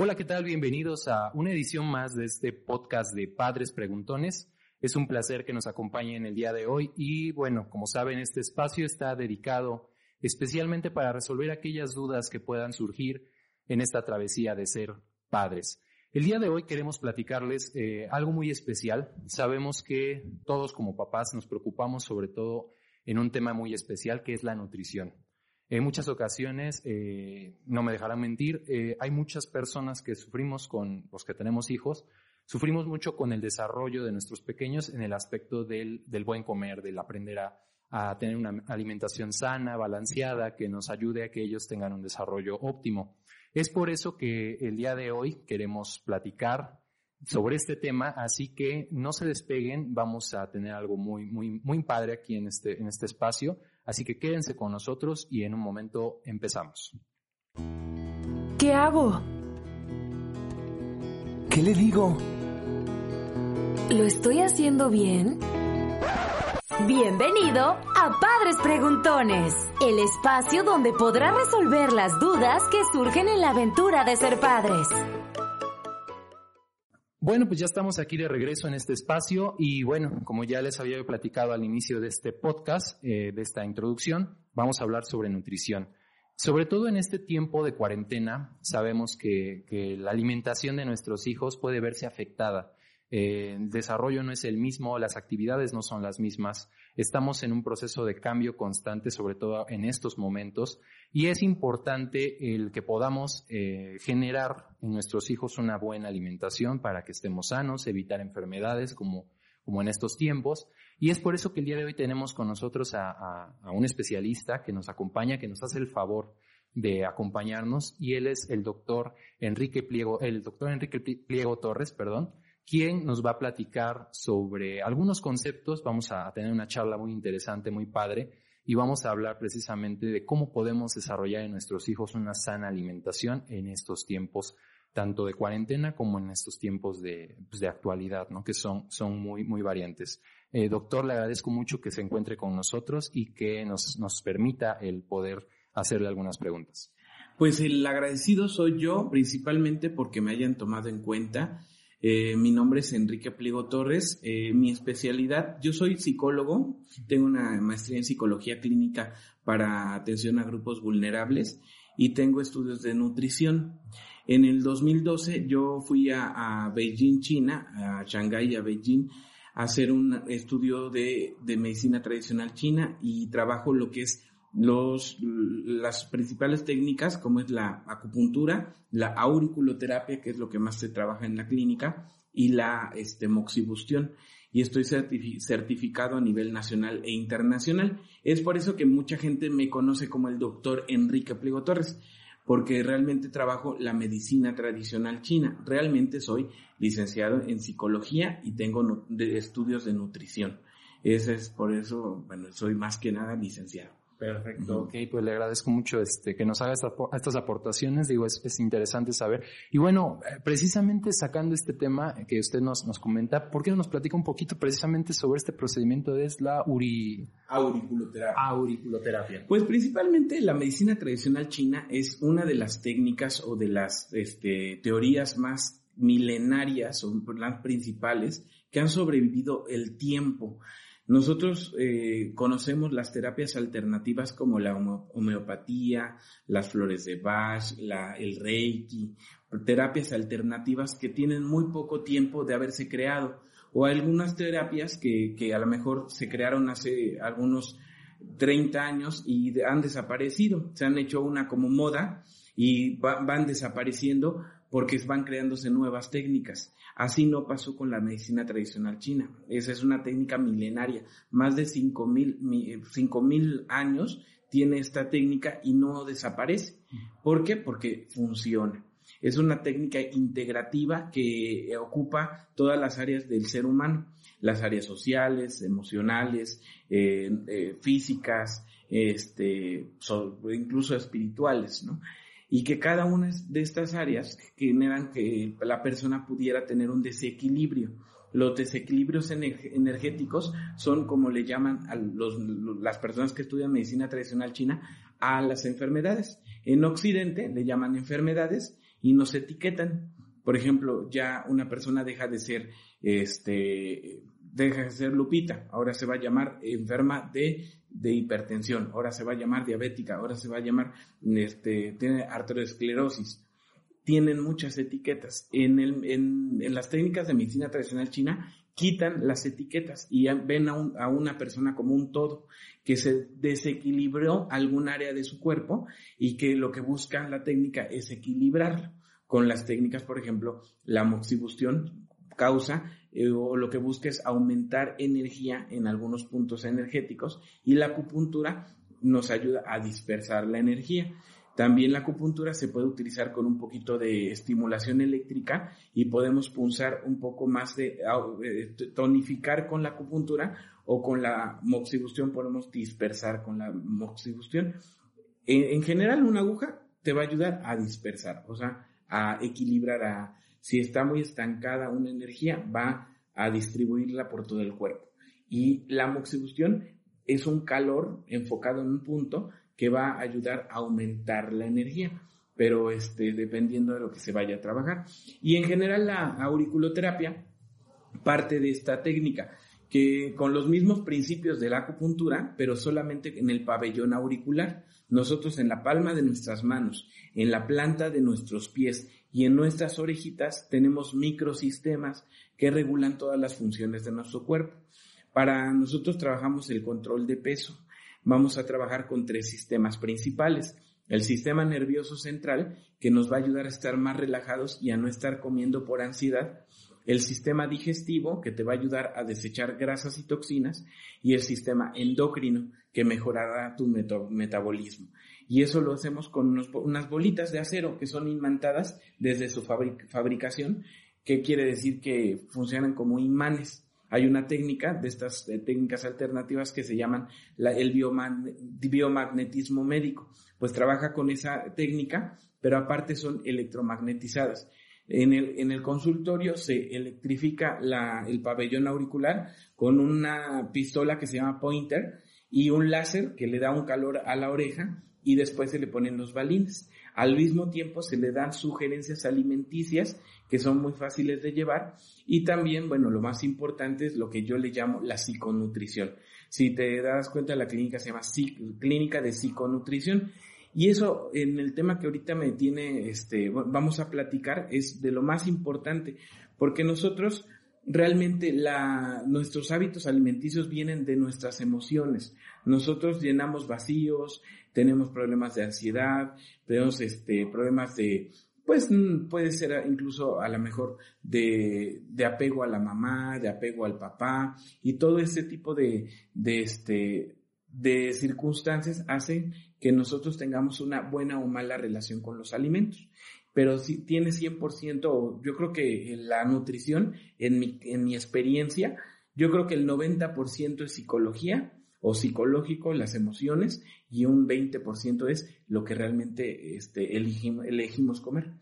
Hola, ¿qué tal? Bienvenidos a una edición más de este podcast de Padres Preguntones. Es un placer que nos acompañen el día de hoy y bueno, como saben, este espacio está dedicado especialmente para resolver aquellas dudas que puedan surgir en esta travesía de ser padres. El día de hoy queremos platicarles eh, algo muy especial. Sabemos que todos como papás nos preocupamos sobre todo en un tema muy especial que es la nutrición. En muchas ocasiones, eh, no me dejarán mentir, eh, hay muchas personas que sufrimos con los que tenemos hijos, sufrimos mucho con el desarrollo de nuestros pequeños en el aspecto del, del buen comer, del aprender a, a, tener una alimentación sana, balanceada, que nos ayude a que ellos tengan un desarrollo óptimo. Es por eso que el día de hoy queremos platicar sobre este tema, así que no se despeguen, vamos a tener algo muy, muy, muy padre aquí en este, en este espacio, así que quédense con nosotros y en un momento empezamos. ¿Qué hago? ¿Qué le digo? ¿Lo estoy haciendo bien? Bienvenido a Padres Preguntones, el espacio donde podrás resolver las dudas que surgen en la aventura de ser padres. Bueno, pues ya estamos aquí de regreso en este espacio y bueno, como ya les había platicado al inicio de este podcast, eh, de esta introducción, vamos a hablar sobre nutrición. Sobre todo en este tiempo de cuarentena, sabemos que, que la alimentación de nuestros hijos puede verse afectada. Eh, el desarrollo no es el mismo, las actividades no son las mismas. Estamos en un proceso de cambio constante, sobre todo en estos momentos, y es importante el que podamos eh, generar en nuestros hijos una buena alimentación para que estemos sanos, evitar enfermedades como, como en estos tiempos. Y es por eso que el día de hoy tenemos con nosotros a, a un especialista que nos acompaña, que nos hace el favor de acompañarnos, y él es el doctor Enrique Pliego, el doctor Enrique Pliego Torres, perdón, quien nos va a platicar sobre algunos conceptos. Vamos a tener una charla muy interesante, muy padre, y vamos a hablar precisamente de cómo podemos desarrollar en nuestros hijos una sana alimentación en estos tiempos, tanto de cuarentena como en estos tiempos de, pues, de actualidad, ¿no? que son, son muy, muy variantes. Eh, doctor, le agradezco mucho que se encuentre con nosotros y que nos, nos permita el poder hacerle algunas preguntas. Pues el agradecido soy yo, principalmente porque me hayan tomado en cuenta eh, mi nombre es Enrique Pliego Torres. Eh, mi especialidad, yo soy psicólogo, tengo una maestría en psicología clínica para atención a grupos vulnerables y tengo estudios de nutrición. En el 2012 yo fui a, Beijing, China, a Shanghái a Beijing, a hacer un estudio de, de medicina tradicional china y trabajo lo que es los, las principales técnicas, como es la acupuntura, la auriculoterapia, que es lo que más se trabaja en la clínica, y la este, moxibustión. Y estoy certificado a nivel nacional e internacional. Es por eso que mucha gente me conoce como el doctor Enrique Pliego Torres, porque realmente trabajo la medicina tradicional china. Realmente soy licenciado en psicología y tengo estudios de nutrición. Ese es por eso, bueno, soy más que nada licenciado. Perfecto, ok, pues le agradezco mucho este, que nos haga estas, aportaciones, digo, es, interesante saber. Y bueno, eh, precisamente sacando este tema que usted nos, nos comenta, ¿por qué no nos platica un poquito precisamente sobre este procedimiento de la uri... auriculoterapia? Auriculoterapia. Pues principalmente la medicina tradicional china es una de las técnicas o de las este, teorías más milenarias o las principales que han sobrevivido el tiempo. Nosotros eh, conocemos las terapias alternativas como la homeopatía, las flores de Bach, el Reiki, terapias alternativas que tienen muy poco tiempo de haberse creado, o algunas terapias que, que a lo mejor se crearon hace algunos 30 años y han desaparecido, se han hecho una como moda y van desapareciendo porque van creándose nuevas técnicas. Así no pasó con la medicina tradicional china. Esa es una técnica milenaria. Más de 5.000 años tiene esta técnica y no desaparece. ¿Por qué? Porque funciona. Es una técnica integrativa que ocupa todas las áreas del ser humano, las áreas sociales, emocionales, eh, eh, físicas, este, incluso espirituales, ¿no? Y que cada una de estas áreas generan que la persona pudiera tener un desequilibrio. Los desequilibrios energéticos son como le llaman a las personas que estudian medicina tradicional china a las enfermedades. En Occidente le llaman enfermedades y nos etiquetan. Por ejemplo, ya una persona deja de ser, este, deja de ser Lupita, ahora se va a llamar enferma de, de hipertensión, ahora se va a llamar diabética, ahora se va a llamar, este, tiene arteriosclerosis. Tienen muchas etiquetas. En, el, en, en las técnicas de medicina tradicional china quitan las etiquetas y ven a, a, una persona como un todo, que se desequilibró algún área de su cuerpo y que lo que busca la técnica es equilibrarlo con las técnicas, por ejemplo, la moxibustión causa eh, o lo que busca es aumentar energía en algunos puntos energéticos y la acupuntura nos ayuda a dispersar la energía. También la acupuntura se puede utilizar con un poquito de estimulación eléctrica y podemos punzar un poco más de eh, tonificar con la acupuntura o con la moxibustión podemos dispersar con la moxibustión. En, en general una aguja te va a ayudar a dispersar, o sea, a equilibrar, a, si está muy estancada una energía, va a distribuirla por todo el cuerpo. Y la moxibustión es un calor enfocado en un punto que va a ayudar a aumentar la energía, pero este, dependiendo de lo que se vaya a trabajar. Y en general la auriculoterapia parte de esta técnica que con los mismos principios de la acupuntura, pero solamente en el pabellón auricular. Nosotros en la palma de nuestras manos, en la planta de nuestros pies y en nuestras orejitas tenemos microsistemas que regulan todas las funciones de nuestro cuerpo. Para nosotros trabajamos el control de peso. Vamos a trabajar con tres sistemas principales. El sistema nervioso central, que nos va a ayudar a estar más relajados y a no estar comiendo por ansiedad el sistema digestivo, que te va a ayudar a desechar grasas y toxinas, y el sistema endocrino, que mejorará tu metabolismo. Y eso lo hacemos con unas bolitas de acero que son imantadas desde su fabricación, que quiere decir que funcionan como imanes. Hay una técnica de estas técnicas alternativas que se llaman el biomagnetismo médico. Pues trabaja con esa técnica, pero aparte son electromagnetizadas. En el, en el consultorio se electrifica la, el pabellón auricular con una pistola que se llama pointer y un láser que le da un calor a la oreja y después se le ponen los balines. Al mismo tiempo se le dan sugerencias alimenticias que son muy fáciles de llevar y también, bueno, lo más importante es lo que yo le llamo la psiconutrición. Si te das cuenta, la clínica se llama Clínica de Psiconutrición y eso en el tema que ahorita me tiene, este, vamos a platicar, es de lo más importante, porque nosotros realmente la, nuestros hábitos alimenticios vienen de nuestras emociones. Nosotros llenamos vacíos, tenemos problemas de ansiedad, tenemos este, problemas de, pues mm, puede ser incluso a lo mejor de, de, apego a la mamá, de apego al papá, y todo ese tipo de, de, este, de circunstancias hacen que nosotros tengamos una buena o mala relación con los alimentos. Pero si tiene 100%, yo creo que la nutrición, en mi, en mi experiencia, yo creo que el 90% es psicología o psicológico, las emociones, y un 20% es lo que realmente este, elegimos, elegimos comer.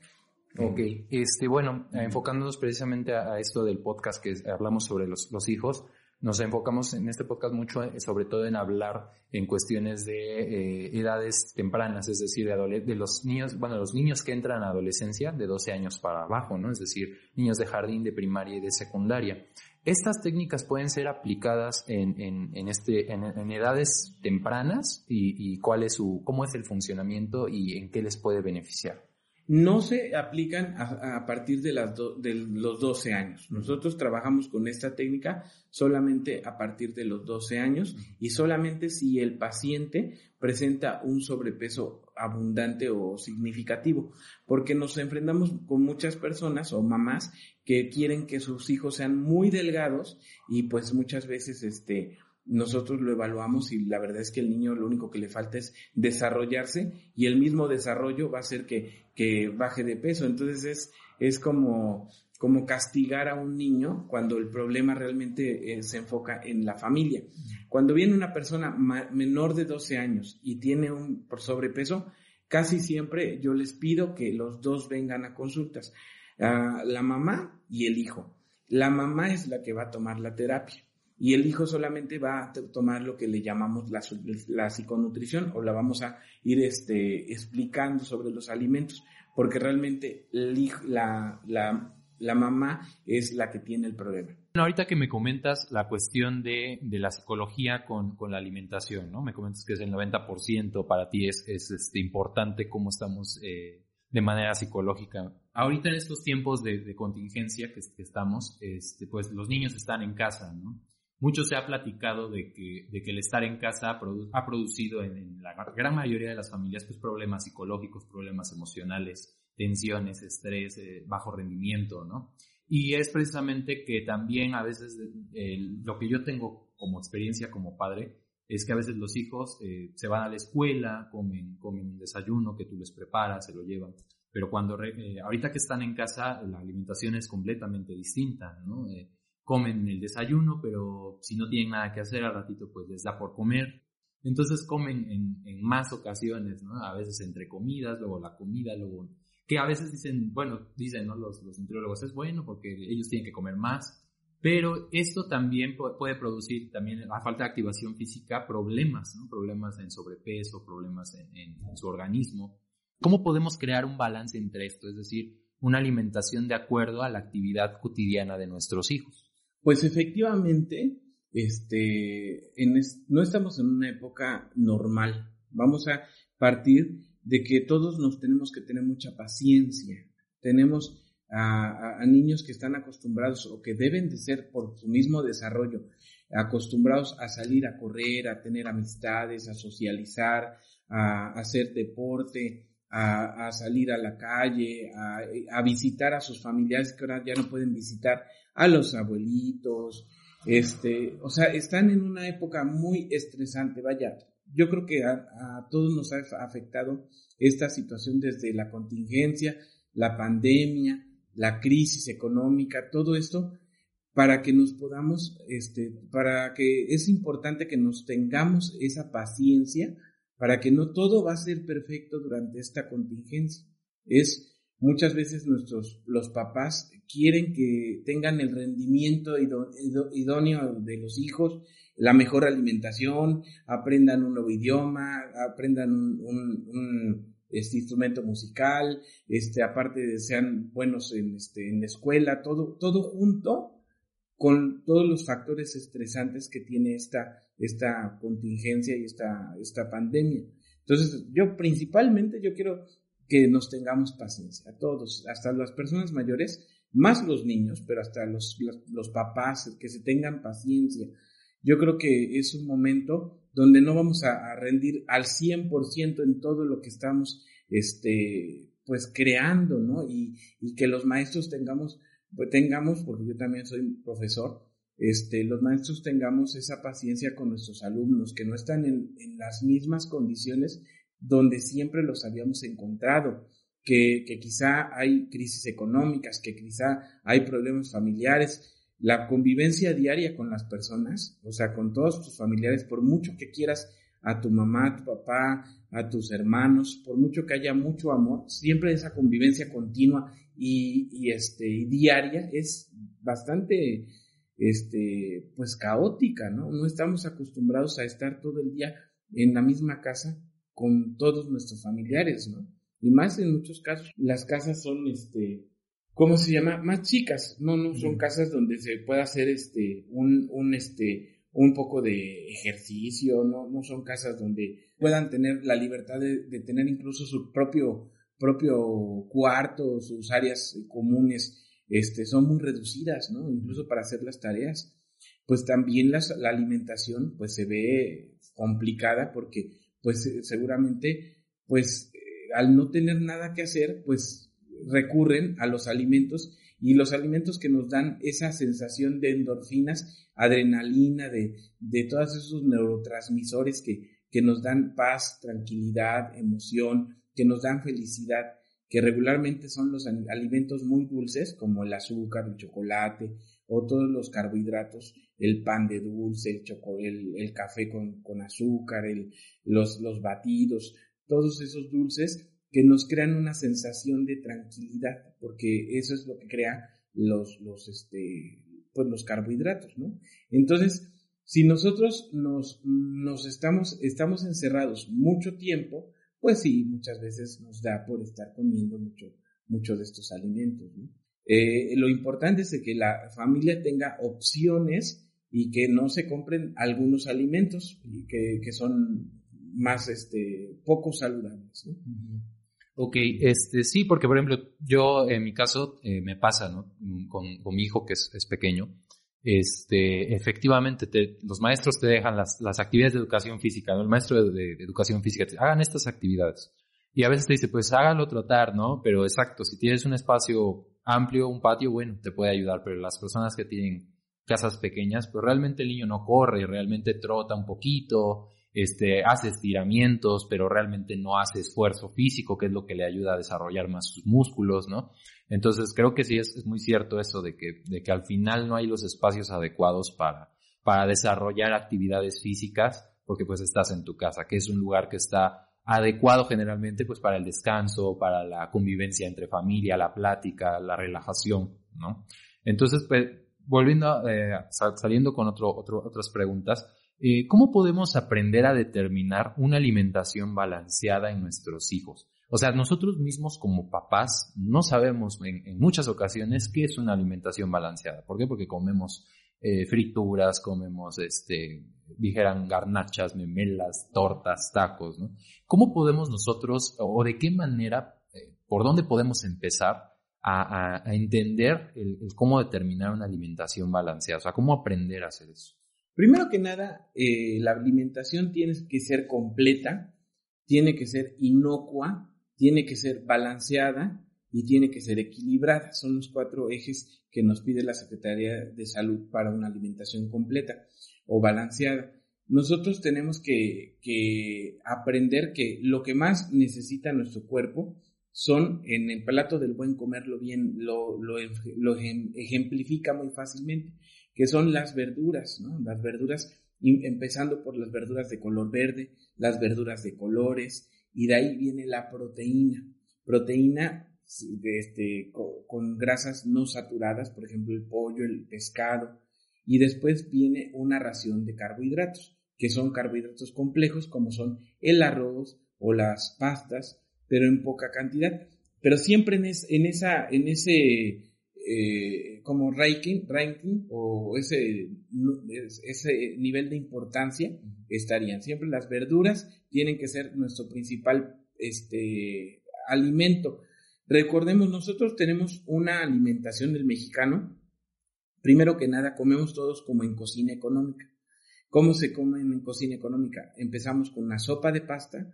Ok, este, bueno, enfocándonos precisamente a, esto del podcast que hablamos sobre los, los hijos, nos enfocamos en este podcast mucho eh, sobre todo en hablar en cuestiones de eh, edades tempranas, es decir, de, de, los niños, bueno, los niños que entran a adolescencia de 12 años para abajo, ¿no? Es decir, niños de jardín, de primaria y de secundaria. Estas técnicas pueden ser aplicadas en, en, en este, en, en, edades tempranas y, y cuál es su, cómo es el funcionamiento y en qué les puede beneficiar no se aplican a, partir de, las de los 12 años. Nosotros trabajamos con esta técnica solamente a partir de los 12 años y solamente si el paciente presenta un sobrepeso abundante o significativo, porque nos enfrentamos con muchas personas o mamás que quieren que sus hijos sean muy delgados y pues muchas veces este nosotros lo evaluamos y la verdad es que el niño lo único que le falta es desarrollarse y el mismo desarrollo va a hacer que, que baje de peso. Entonces es, es como, como castigar a un niño cuando el problema realmente eh, se enfoca en la familia. Cuando viene una persona menor de 12 años y tiene un sobrepeso, casi siempre yo les pido que los dos vengan a consultas, la mamá y el hijo. La mamá es la que va a tomar la terapia y el hijo solamente va a tomar lo que le llamamos la, la psiconutrición o la vamos a ir este, explicando sobre los alimentos, porque realmente la, la, la mamá es la que tiene el problema. Bueno, ahorita que me comentas la cuestión de, de la psicología con, con, la alimentación, ¿no? Me comentas que es el 90% para ti es, es este, importante cómo estamos eh, de manera psicológica. Ahorita en estos tiempos de, de contingencia que, que, estamos, este, pues los niños están en casa, ¿no? Mucho se ha platicado de que, el estar en casa ha, producido en, la gran mayoría de las familias pues, problemas psicológicos, problemas emocionales, tensiones, estrés, eh, bajo rendimiento, ¿no? Y es precisamente que también a veces lo que yo tengo como experiencia como padre es que a veces los hijos eh, se van a la escuela, comen, comen un desayuno que tú les preparas, se lo llevan. Pero cuando, eh, ahorita que están en casa, la alimentación es completamente distinta, ¿no? Comen el desayuno, pero si no tienen nada que hacer al ratito, pues les da por comer. Entonces comen en, en más ocasiones, ¿no? A veces entre comidas, luego la comida, luego... Que a veces dicen, bueno, dicen, ¿no? Los, los nutriólogos, es bueno porque ellos tienen que comer más, pero esto también puede producir, también a falta de activación física, problemas, ¿no? Problemas en sobrepeso, problemas en, en su organismo. ¿Cómo podemos crear un balance entre esto? Es decir, una alimentación de acuerdo a la actividad cotidiana de nuestros hijos. Pues efectivamente, este, no estamos en una época normal. Vamos a partir de que todos nos tenemos que tener mucha paciencia. Tenemos a, niños que están acostumbrados o que deben de ser por su mismo desarrollo, acostumbrados a salir a correr, a tener amistades, a socializar, a, hacer deporte, a, salir a la calle, a, visitar a sus familiares que ahora ya no pueden visitar a los abuelitos, este, o sea, están en una época muy estresante, vaya, yo creo que a, todos nos ha afectado esta situación desde la contingencia, la pandemia, la crisis económica, todo esto, para que nos podamos, este, para que es importante que nos tengamos esa paciencia, para que no todo va a ser perfecto durante esta contingencia. Es Muchas veces nuestros, los papás quieren que tengan el rendimiento idóneo de los hijos, la mejor alimentación, aprendan un nuevo idioma, aprendan un, este instrumento musical, este, aparte de sean buenos en, este, en la escuela, todo, todo junto con todos los factores estresantes que tiene esta, esta contingencia y esta, esta pandemia. Entonces, yo principalmente, yo quiero que nos tengamos paciencia, a todos, hasta las personas mayores, más los niños, pero hasta los, los, papás, que se tengan paciencia. Yo creo que es un momento donde no vamos a, rendir al 100% en todo lo que estamos, este, pues creando, ¿no? Y, y que los maestros tengamos, pues tengamos, porque yo también soy profesor, este, los maestros tengamos esa paciencia con nuestros alumnos, que no están en, en las mismas condiciones donde siempre los habíamos encontrado, que, quizá hay crisis económicas, que quizá hay problemas familiares, la convivencia diaria con las personas, o sea, con todos tus familiares, por mucho que quieras a tu mamá, a tu papá, a tus hermanos, por mucho que haya mucho amor, siempre esa convivencia continua y, este, diaria es bastante, este, pues caótica, ¿no? No estamos acostumbrados a estar todo el día en la misma casa con todos nuestros familiares, ¿no? Y más en muchos casos, las casas son, este, ¿cómo se llama? Más chicas, no, no, son casas donde se pueda hacer, este, un, un, este, un poco de ejercicio, no, no son casas donde puedan tener la libertad de, de tener incluso su propio, propio cuarto, sus áreas comunes, este, son muy reducidas, ¿no? Incluso para hacer las tareas. Pues también las, la alimentación, pues se ve complicada porque pues eh, seguramente, pues eh, al no tener nada que hacer, pues recurren a los alimentos y los alimentos que nos dan esa sensación de endorfinas, adrenalina, de, de todos esos neurotransmisores que, que nos dan paz, tranquilidad, emoción, que nos dan felicidad, que regularmente son los alimentos muy dulces como el azúcar, el chocolate o todos los carbohidratos el pan de dulce, el, el, café con, con azúcar, los, los batidos, todos esos dulces que nos crean una sensación de tranquilidad, porque eso es lo que crea los, los, este, pues los carbohidratos, ¿no? Entonces, si nosotros nos, nos estamos, estamos encerrados mucho tiempo, pues sí, muchas veces nos da por estar comiendo mucho, mucho de estos alimentos. ¿no? Eh, lo importante es que la familia tenga opciones y que no se compren algunos alimentos que, que son más este, poco saludables. ¿no? Ok, este, sí, porque por ejemplo, yo en mi caso eh, me pasa, ¿no? Con, con, mi hijo que es, es pequeño, este, efectivamente te, los maestros te dejan las, las, actividades de educación física, ¿no? El maestro de, educación física te hagan estas actividades. Y a veces te dice, pues hágalo trotar, ¿no? Pero exacto, si tienes un espacio amplio, un patio, bueno, te puede ayudar, pero las personas que tienen casas pequeñas, pues realmente el niño no corre, realmente trota un poquito, este, hace estiramientos, pero realmente no hace esfuerzo físico, que es lo que le ayuda a desarrollar más sus músculos, ¿no? Entonces creo que sí es, es muy cierto eso de que, de que al final no hay los espacios adecuados para, para desarrollar actividades físicas, porque pues estás en tu casa, que es un lugar que está adecuado generalmente pues para el descanso, para la convivencia entre familia, la plática, la relajación, ¿no? Entonces, pues, volviendo, eh, saliendo con otro, otro, otras preguntas, eh, ¿cómo podemos aprender a determinar una alimentación balanceada en nuestros hijos? O sea, nosotros mismos como papás no sabemos en, muchas ocasiones qué es una alimentación balanceada. ¿Por qué? Porque comemos eh, frituras, comemos, este, dijeran garnachas, memelas, tortas, tacos, ¿no? ¿Cómo podemos nosotros, o de qué manera, eh, por dónde podemos empezar a, entender el, cómo determinar una alimentación balanceada? O sea, ¿cómo aprender a hacer eso? Primero que nada, eh, la alimentación tiene que ser completa, tiene que ser inocua, tiene que ser balanceada y tiene que ser equilibrada. Son los cuatro ejes que nos pide la Secretaría de Salud para una alimentación completa o balanceada. Nosotros tenemos que, que aprender que lo que más necesita nuestro cuerpo son en el plato del buen comer lo bien lo, lo, lo, ejemplifica muy fácilmente, que son las verduras, ¿no? Las verduras, empezando por las verduras de color verde, las verduras de colores, y de ahí viene la proteína. Proteína de este, con, grasas no saturadas, por ejemplo el pollo, el pescado, y después viene una ración de carbohidratos, que son carbohidratos complejos como son el arroz o las pastas, pero en poca cantidad. Pero siempre en, es, en, esa, en ese eh, como ranking, ranking o ese, ese nivel de importancia estarían. Siempre las verduras tienen que ser nuestro principal este, alimento. Recordemos, nosotros tenemos una alimentación del mexicano. Primero que nada, comemos todos como en cocina económica. ¿Cómo se come en cocina económica? Empezamos con una sopa de pasta,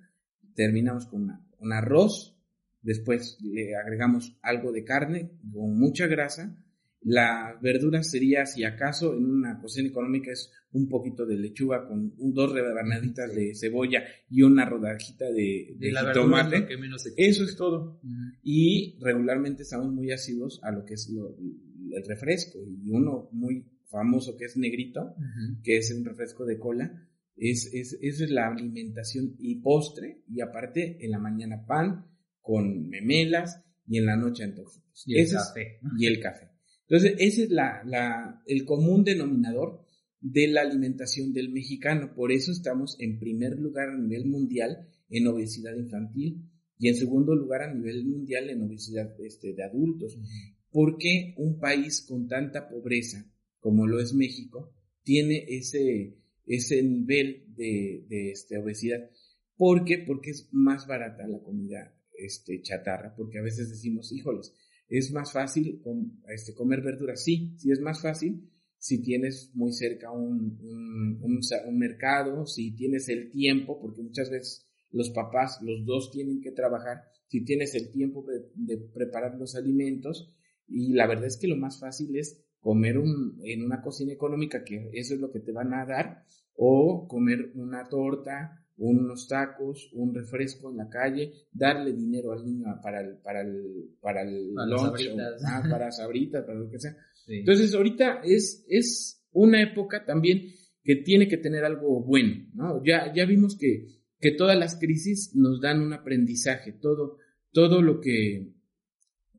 terminamos con una, un arroz, después le agregamos algo de carne con mucha grasa. La verdura sería, si acaso, en una cocina económica es un poquito de lechuga con dos rebanaditas de cebolla y una rodajita de, de, de tomate. Que menos Eso es todo. Uh -huh. Y regularmente estamos muy asiduos a lo que es lo, el refresco. Y uno muy famoso que es negrito, uh -huh. que es un refresco de cola, es, es, es la alimentación y postre. Y aparte, en la mañana pan con memelas y en la noche antojitos. Y el ese café. Es, y el café. Entonces, ese es la, la, el común denominador de la alimentación del mexicano. Por eso estamos en primer lugar a nivel mundial en obesidad infantil y en segundo lugar a nivel mundial en obesidad este, de adultos. -huh. ¿Por qué un país con tanta pobreza como lo es México tiene ese, ese nivel de, de este, obesidad? ¿Por qué? Porque es más barata la comida este, chatarra, porque a veces decimos, híjoles, es más fácil este, comer verduras. Sí, sí es más fácil si tienes muy cerca un, un, un, un, mercado, si tienes el tiempo, porque muchas veces los papás, los dos tienen que trabajar, si tienes el tiempo de, de preparar los alimentos, y la verdad es que lo más fácil es comer un, en una cocina económica, que eso es lo que te van a dar, o comer una torta, unos tacos, un refresco en la calle, darle dinero al niño para el, para el, para el para lunch, sabritas. O, ah, para sabritas, para lo que sea. Sí. Entonces, ahorita es, es una época también que tiene que tener algo bueno, ¿no? Ya, ya vimos que, que todas las crisis nos dan un aprendizaje, todo, todo lo que,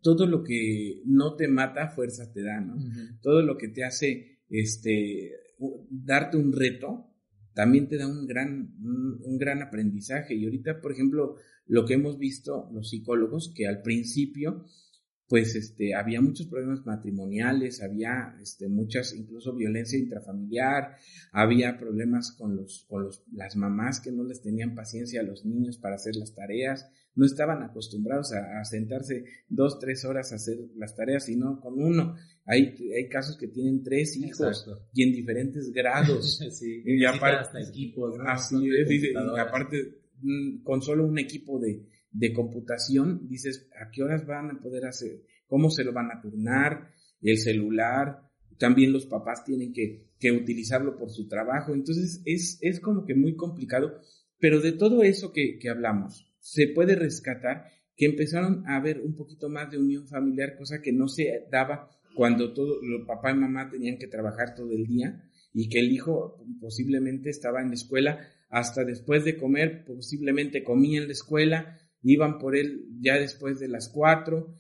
todo lo que no te mata, fuerza te da, ¿no? Todo lo que te hace, este, darte un reto, también te da un gran, un, gran aprendizaje. Y ahorita, por ejemplo, lo que hemos visto los psicólogos, que al principio, pues este, había muchos problemas matrimoniales, había este, muchas, incluso violencia intrafamiliar, había problemas con, los, con los, las mamás que no les tenían paciencia a los niños para hacer las tareas, no estaban acostumbrados a, sentarse dos, tres horas a hacer las tareas, sino con uno. Hay, hay casos que tienen tres hijos y en diferentes grados. y aparte, equipos, Así aparte, mm, con solo un equipo de, de computación, dices, ¿a qué horas van a poder hacer? ¿Cómo se lo van a turnar? El celular, también los papás tienen que, que utilizarlo por su trabajo. Entonces es, es como que muy complicado. Pero de todo eso que, que hablamos, se puede rescatar que empezaron a haber un poquito más de unión familiar, cosa que no se daba cuando todo, los papá y mamá tenían que trabajar todo el día y que el hijo posiblemente estaba en la escuela hasta después de comer, posiblemente comía en la escuela, iban por él ya después de las cuatro,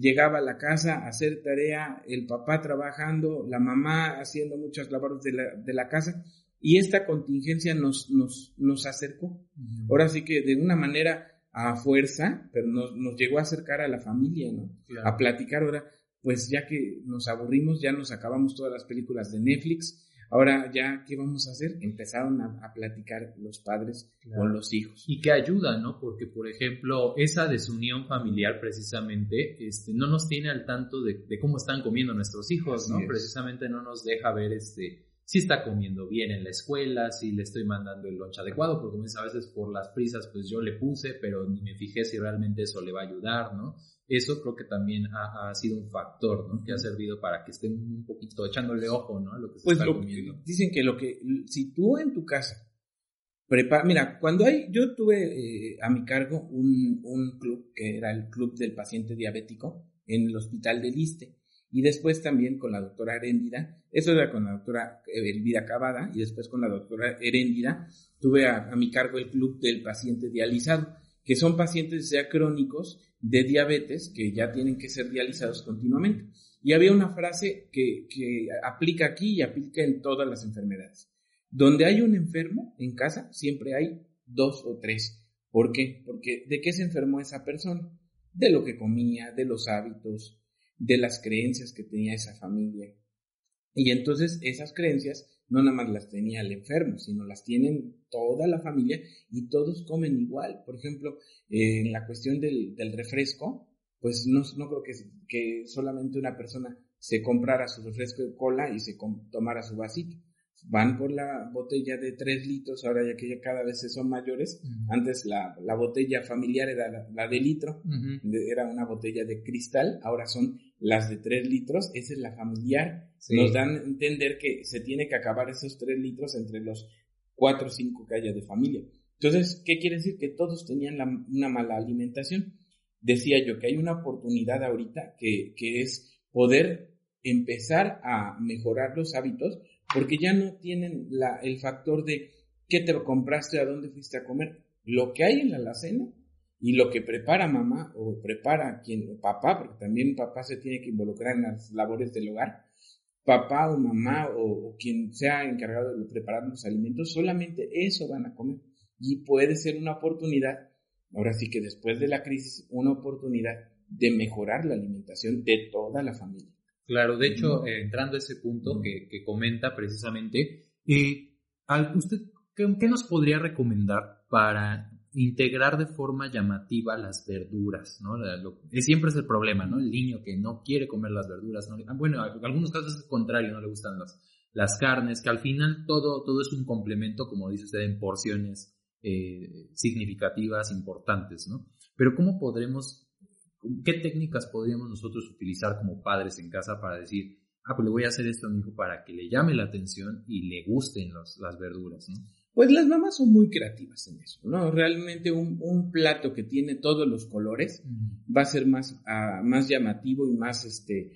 llegaba a la casa a hacer tarea, el papá trabajando, la mamá haciendo muchas labores de la, de la casa y esta contingencia nos, nos, nos acercó. Ahora sí que de una manera a fuerza, pero nos, nos llegó a acercar a la familia, ¿no? A platicar ahora, pues ya que nos aburrimos, ya nos acabamos todas las películas de Netflix, Ahora ya, ¿qué vamos a hacer? Empezaron a, platicar los padres con los hijos. Y que ayuda, ¿no? Porque, por ejemplo, esa desunión familiar precisamente este, no nos tiene al tanto de, cómo están comiendo nuestros hijos, ¿no? Precisamente no nos deja ver este, si está comiendo bien en la escuela, si le estoy mandando el lunch adecuado, porque a veces por las prisas pues yo le puse, pero ni me fijé si realmente eso le va a ayudar, ¿no? Eso creo que también ha, sido un factor, ¿no? Que ha servido para que estén un poquito echándole ojo, ¿no? A lo que se pues está comiendo. Dicen que lo que, si tú en tu casa prepara, mira, cuando hay, yo tuve eh, a mi cargo un, un club que era el club del paciente diabético en el hospital del Liste y después también con la doctora Heréndida, eso era con la doctora Elvira Cavada, y después con la doctora Heréndida, tuve a, mi cargo el club del paciente dializado, que son pacientes ya crónicos de diabetes que ya tienen que ser dializados continuamente. Y había una frase que, que aplica aquí y aplica en todas las enfermedades. Donde hay un enfermo en casa, siempre hay dos o tres. ¿Por qué? Porque ¿de qué se enfermó esa persona? De lo que comía, de los hábitos, de las creencias que tenía esa familia. Y entonces esas creencias no nada más las tenía el enfermo, sino las tienen toda la familia y todos comen igual. Por ejemplo, en la cuestión del, refresco, pues no, no creo que, que, solamente una persona se comprara su refresco de cola y se tomara su vasito van por la botella de 3 litros, ahora ya que ya cada vez son mayores, antes la, botella familiar era la, de litro, era una botella de cristal, ahora son las de 3 litros, esa es la familiar, nos dan a entender que se tiene que acabar esos 3 litros entre los 4 o 5 que haya de familia. Entonces, ¿qué quiere decir? Que todos tenían una mala alimentación. Decía yo que hay una oportunidad ahorita que, que es poder empezar a mejorar los hábitos porque ya no tienen el factor de qué te compraste, a dónde fuiste a comer. Lo que hay en la alacena y lo que prepara mamá o prepara quien, papá, porque también papá se tiene que involucrar en las labores del hogar, papá o mamá o, o quien sea encargado de preparar los alimentos, solamente eso van a comer. Y puede ser una oportunidad, ahora sí que después de la crisis, una oportunidad de mejorar la alimentación de toda la familia. Claro, de hecho, eh, entrando a ese punto que, comenta precisamente, eh, ¿usted qué, nos podría recomendar para integrar de forma llamativa las verduras? ¿no? siempre es el problema, ¿no? El niño que no quiere comer las verduras. ¿no? Ah, bueno, en algunos casos es contrario, no le gustan las, las carnes, que al final todo, todo es un complemento, como dice usted, en porciones eh, significativas, importantes, ¿no? Pero ¿cómo podremos ¿Qué técnicas podríamos nosotros utilizar como padres en casa para decir, ah, pues le voy a hacer esto a mi hijo para que le llame la atención y le gusten las verduras, ¿no? Pues las mamás son muy creativas en eso, ¿no? Realmente un, plato que tiene todos los colores va a ser más, ah, más llamativo y más, este,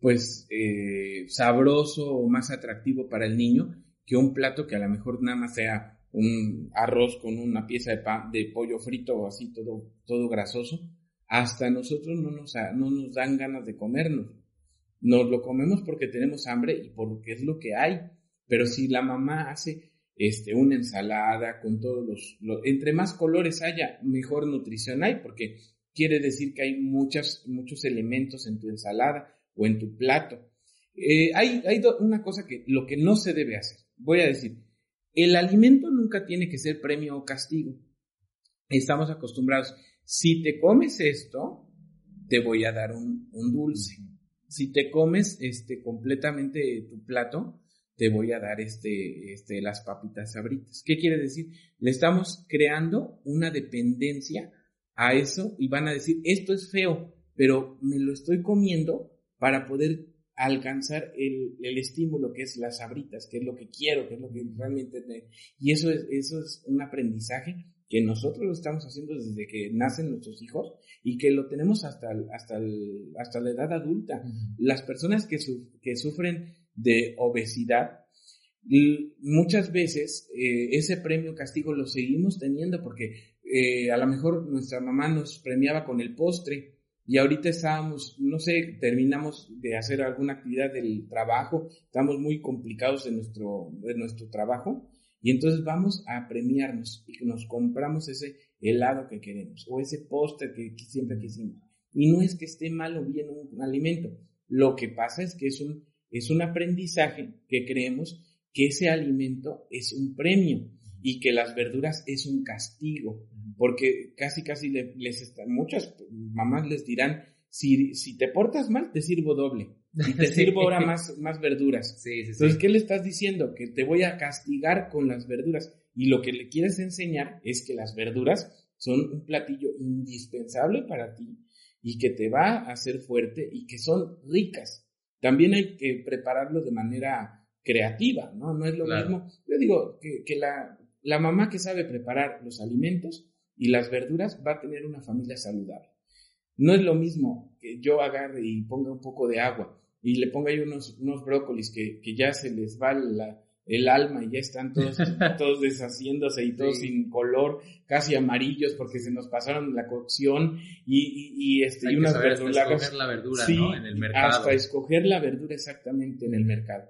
pues, eh, sabroso o más atractivo para el niño que un plato que a lo mejor nada más sea un arroz con una pieza de, de pollo frito o así todo, todo grasoso hasta nosotros no nos, no nos dan ganas de comernos. Nos lo comemos porque tenemos hambre y porque es lo que hay. Pero si la mamá hace este, una ensalada con todos los, entre más colores haya, mejor nutrición hay, porque quiere decir que hay muchas, muchos elementos en tu ensalada o en tu plato. Eh, hay hay una cosa que lo que no se debe hacer. Voy a decir, el alimento nunca tiene que ser premio o castigo. Estamos acostumbrados, si te comes esto, te voy a dar un, dulce. Si te comes este, completamente tu plato, te voy a dar este, este, las papitas sabritas. ¿Qué quiere decir? Le estamos creando una dependencia a eso y van a decir, esto es feo, pero me lo estoy comiendo para poder alcanzar el, estímulo que es las sabritas, que es lo que quiero, que es lo que realmente... Y eso es, eso es un aprendizaje que nosotros lo estamos haciendo desde que nacen nuestros hijos y que lo tenemos hasta, hasta, hasta la edad adulta. Las personas que, que sufren de obesidad, muchas veces eh, ese premio castigo lo seguimos teniendo porque eh, a lo mejor nuestra mamá nos premiaba con el postre y ahorita estábamos, no sé, terminamos de hacer alguna actividad del trabajo, estamos muy complicados en nuestro, en nuestro trabajo y entonces vamos a premiarnos y nos compramos ese helado que queremos o ese postre que, siempre quisimos. Y no es que esté mal o bien un, alimento, lo que pasa es que es un, es un aprendizaje que creemos que ese alimento es un premio y que las verduras es un castigo porque casi, casi les están, muchas mamás les dirán, si, si te portas mal, te sirvo doble. Y te sirvo ahora más, más verduras. Entonces, ¿qué le estás diciendo? Que te voy a castigar con las verduras. Y lo que le quieres enseñar es que las verduras son un platillo indispensable para ti y que te va a hacer fuerte y que son ricas. También hay que prepararlo de manera creativa, ¿no? No es lo mismo. Yo digo que, que la, la mamá que sabe preparar los alimentos y las verduras, va a tener una familia saludable. No es lo mismo que yo agarre y ponga un poco de agua y le ponga ahí unos, unos brócolis que, que ya se les va el alma y ya están todos, todos deshaciéndose y todos sin color, casi amarillos porque se nos pasaron la cocción y, y, este, y unas verduras. escoger la verdura, ¿no? En el mercado. Hasta escoger la verdura exactamente en el mercado.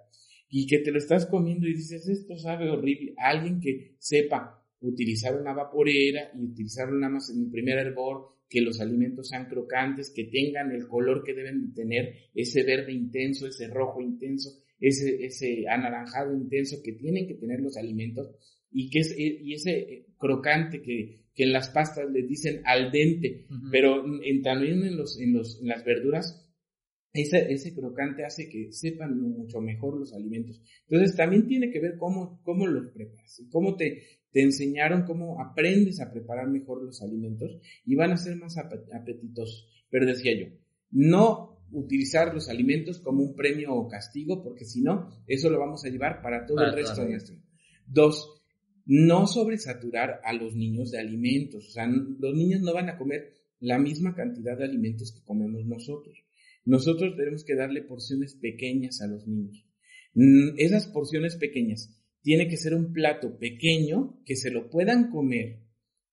Y que te lo estás comiendo y dices, esto sabe horrible. Alguien que sepa utilizar una vaporera y utilizar nada más en el primer hervor, que los alimentos sean crocantes, que tengan el color que deben tener, ese verde intenso, ese rojo intenso, ese, ese anaranjado intenso que tienen que tener los alimentos y que es, y ese eh, crocante que, que en las pastas les dicen al dente, pero en, también en, los, en, los, en las verduras ese, ese, crocante hace que sepan mucho mejor los alimentos. Entonces también tiene que ver cómo, cómo los preparas, cómo te, te enseñaron cómo aprendes a preparar mejor los alimentos y van a ser más apetitosos. Pero decía yo, no utilizar los alimentos como un premio o castigo, porque si no, eso lo vamos a llevar para todo el resto de nuestro. Dos, no sobresaturar a los niños de alimentos. O sea, los niños no van a comer la misma cantidad de alimentos que comemos nosotros. Nosotros tenemos que darle porciones pequeñas a los niños. Esas porciones pequeñas tiene que ser un plato pequeño que se lo puedan comer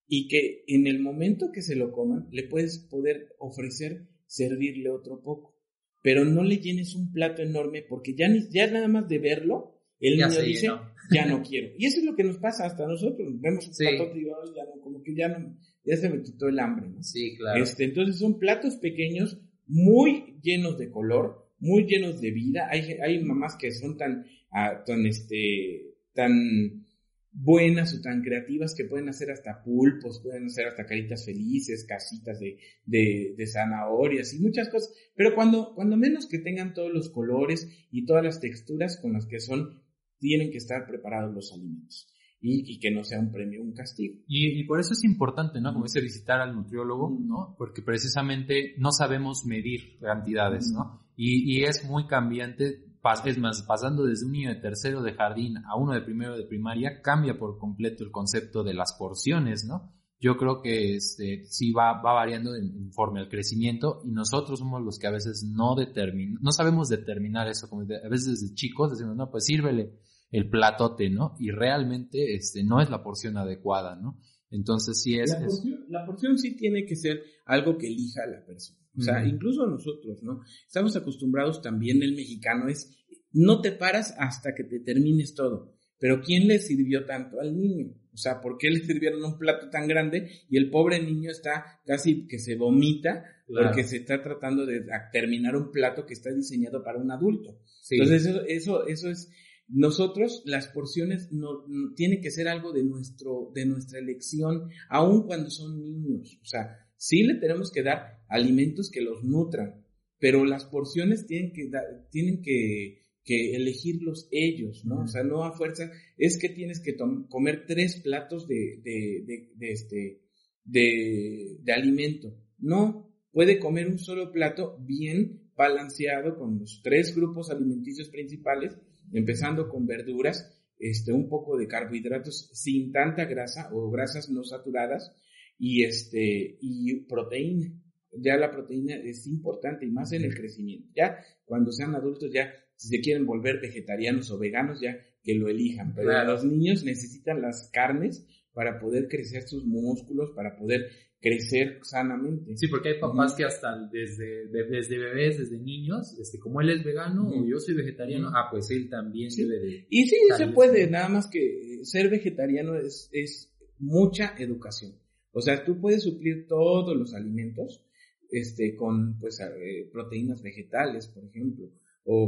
y que en el momento que se lo coman le puedes poder ofrecer servirle otro poco. Pero no le llenes un plato enorme porque ya, ni, ya nada más de verlo, el niño dice, ya no quiero. Y eso es lo que nos pasa hasta nosotros. Vemos un plato y ya no, como que ya no, ya se me quitó el hambre. Sí, claro. Este, entonces son platos pequeños, muy llenos de color, muy llenos de vida. Hay, hay mamás que son tan, ah, tan este, tan buenas o tan creativas que pueden hacer hasta pulpos, pueden hacer hasta caritas felices, casitas de, de, zanahorias y muchas cosas, pero cuando, cuando menos que tengan todos los colores y todas las texturas con las que son, tienen que estar preparados los alimentos. Y, que no sea un premio, un castigo. Y, por eso es importante, ¿no? Como dice, visitar al nutriólogo, ¿no? Porque precisamente no sabemos medir cantidades, ¿no? Y, y es muy cambiante es más, pasando desde un niño de tercero de jardín a uno de primero de primaria, cambia por completo el concepto de las porciones, ¿no? Yo creo que este, sí va, va variando en, conforme al crecimiento y nosotros somos los que a veces no determinamos, no sabemos determinar eso, como a veces desde chicos decimos, no, pues sírvele el platote, ¿no? Y realmente este, no es la porción adecuada, ¿no? Entonces sí es... La porción, la porción sí tiene que ser algo que elija la persona. O sea, incluso nosotros, ¿no? Estamos acostumbrados también, el mexicano es, no te paras hasta que te termines todo. Pero ¿quién le sirvió tanto al niño? O sea, ¿por qué le sirvieron un plato tan grande y el pobre niño está casi que se vomita porque se está tratando de terminar un plato que está diseñado para un adulto? Entonces, eso, eso, eso es, nosotros las porciones no, no, tiene que ser algo de nuestro, de nuestra elección, aun cuando son niños. O sea, sí le tenemos que dar alimentos que los nutran, pero las porciones tienen que, tienen que que elegirlos ellos, ¿no? O sea, no a fuerza, es que tienes que comer tres platos de, de, de, este, de, de alimento. No, puede comer un solo plato bien balanceado con los tres grupos alimenticios principales, empezando con verduras, este, un poco de carbohidratos sin tanta grasa o grasas no saturadas y, este, y proteína. Ya la proteína es importante y más en el crecimiento. Ya cuando sean adultos ya si se quieren volver vegetarianos o veganos, ya que lo elijan. Pero los niños necesitan las carnes para poder crecer sus músculos, para poder crecer sanamente. Sí, porque hay papás que hasta desde, desde bebés, desde niños, desde como él es vegano o yo soy vegetariano, ah, pues él también debe de... Y sí, se puede, nada más que ser vegetariano es, es mucha educación. O sea, tú puedes suplir todos los alimentos este, con pues, eh, proteínas vegetales, por ejemplo,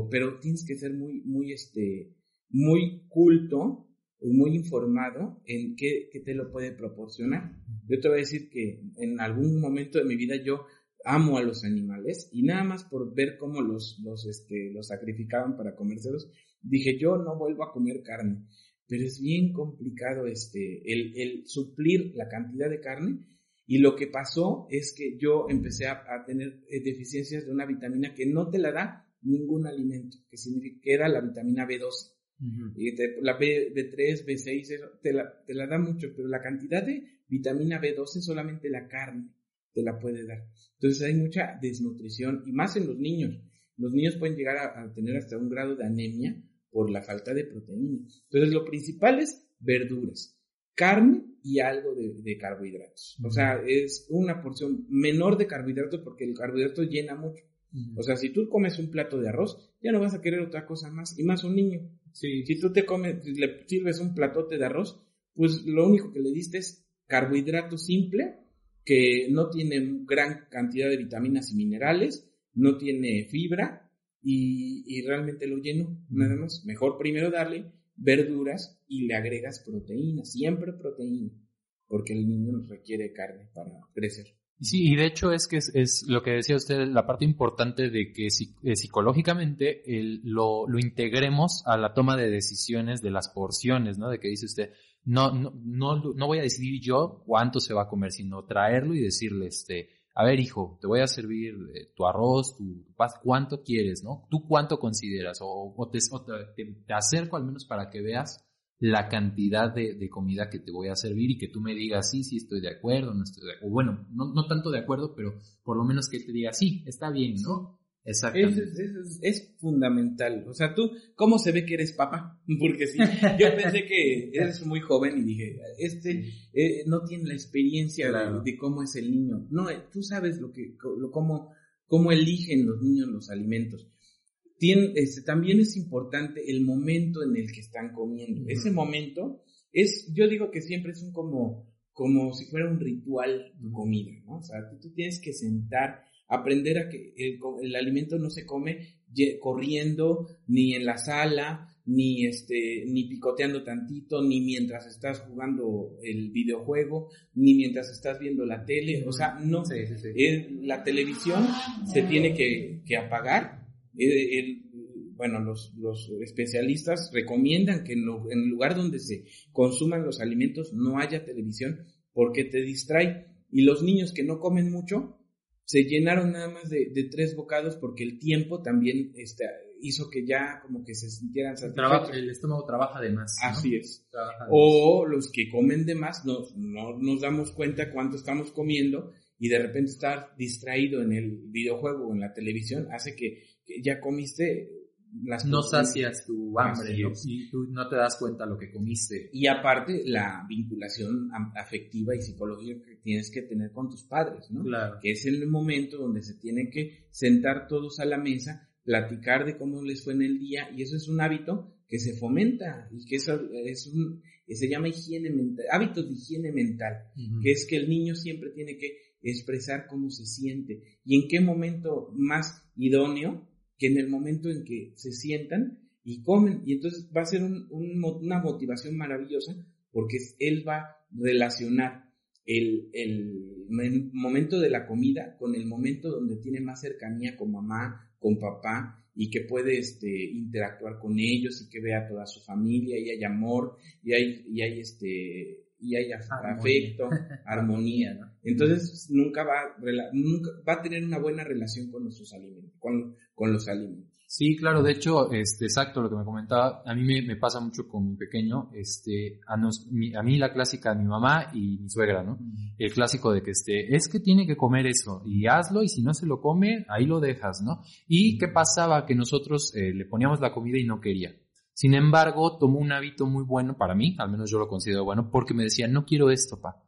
pero tienes que ser muy, muy, este, muy culto, muy informado en qué, qué te lo puede proporcionar. Yo te voy a decir que en algún momento de mi vida yo amo a los animales y nada más por ver cómo los, los, este, los sacrificaban para comérselos, dije yo no vuelvo a comer carne. Pero es bien complicado este, el, el suplir la cantidad de carne y lo que pasó es que yo empecé a, a tener eh, deficiencias de una vitamina que no te la da ningún alimento, que significa que era la vitamina B12. y la B, 3 B6, te la, te la da mucho, pero la cantidad de vitamina B12 solamente la carne te la puede dar. Entonces hay mucha desnutrición y más en los niños. Los niños pueden llegar a, tener hasta un grado de anemia por la falta de proteína. Entonces lo principal es verduras, carne y algo de, carbohidratos. O sea, es una porción menor de carbohidratos porque el carbohidrato llena mucho. O sea, si tú comes un plato de arroz, ya no vas a querer otra cosa más, y más un niño. Si tú te comes, le sirves un platote de arroz, pues lo único que le diste es carbohidrato simple, que no tiene gran cantidad de vitaminas y minerales, no tiene fibra, y, realmente lo lleno, nada más. Mejor primero darle verduras y le agregas proteína, siempre proteína, porque el niño requiere carne para crecer. Sí, y de hecho es que es, lo que decía usted, la parte importante de que eh, psicológicamente lo, lo, integremos a la toma de decisiones de las porciones, ¿no? De que dice usted, no, no, no, no voy a decidir yo cuánto se va a comer, sino traerlo y decirle, este, a ver hijo, te voy a servir eh, tu arroz, tu, cuánto quieres, ¿no? Tú cuánto consideras, o, te, te acerco al menos para que veas la cantidad de, comida que te voy a servir y que tú me digas, sí, sí, estoy de acuerdo, no estoy de acuerdo. O bueno, no, no tanto de acuerdo, pero por lo menos que te diga, sí, está bien, ¿no? Exactamente. Es, fundamental. O sea, tú, ¿cómo se ve que eres papá? Porque sí, yo pensé que eres muy joven y dije, este eh, no tiene la experiencia de, cómo es el niño. No, eh, tú sabes lo que, lo, cómo, cómo eligen los niños los alimentos este, también es importante el momento en el que están comiendo. Ese momento es, yo digo que siempre es un como, como si fuera un ritual de comida, ¿no? O sea, tú, tienes que sentar, aprender a que el, alimento no se come corriendo, ni en la sala, ni este, ni picoteando tantito, ni mientras estás jugando el videojuego, ni mientras estás viendo la tele, o sea, no, la televisión se tiene que, que apagar. El, bueno, los, los, especialistas recomiendan que en, el lugar donde se consuman los alimentos no haya televisión porque te distrae. Y los niños que no comen mucho se llenaron nada más de, tres bocados porque el tiempo también este, hizo que ya como que se sintieran satisfechos. El, estómago trabaja de más. Así es. o los que comen de más, no, no nos damos cuenta cuánto estamos comiendo y de repente estar distraído en el videojuego o en la televisión hace que ya comiste las no sacias tu hambre ¿no? y tú no te das cuenta lo que comiste. Y aparte, la vinculación afectiva y psicológica que tienes que tener con tus padres, ¿no? Claro. Que es el momento donde se tienen que sentar todos a la mesa, platicar de cómo les fue en el día, y eso es un hábito que se fomenta y que eso es un, que se llama higiene mental, hábitos de higiene mental, que es que el niño siempre tiene que expresar cómo se siente y en qué momento más idóneo que en el momento en que se sientan y comen. Y entonces va a ser una motivación maravillosa porque él va a relacionar el, el, el momento de la comida con el momento donde tiene más cercanía con mamá, con papá y que puede este, interactuar con ellos y que vea a toda su familia y hay amor y hay, y hay este y hay Armonía. afecto, armonía, ¿no? Entonces nunca va, nunca va a tener una buena relación con nuestros alimentos, con, con los alimentos. Sí, claro, de hecho, este, exacto lo que me comentaba, a mí me, me pasa mucho con mi pequeño, este, a, nos- mi- a mí la clásica de mi mamá y mi suegra, ¿no? El clásico de que este, es que tiene que comer eso y hazlo y si no se lo come, ahí lo dejas, ¿no? ¿Y qué pasaba? Que nosotros eh, le poníamos la comida y no quería. Sin embargo, tomó un hábito muy bueno para mí, al menos yo lo considero bueno, porque me decía, no quiero esto, pa.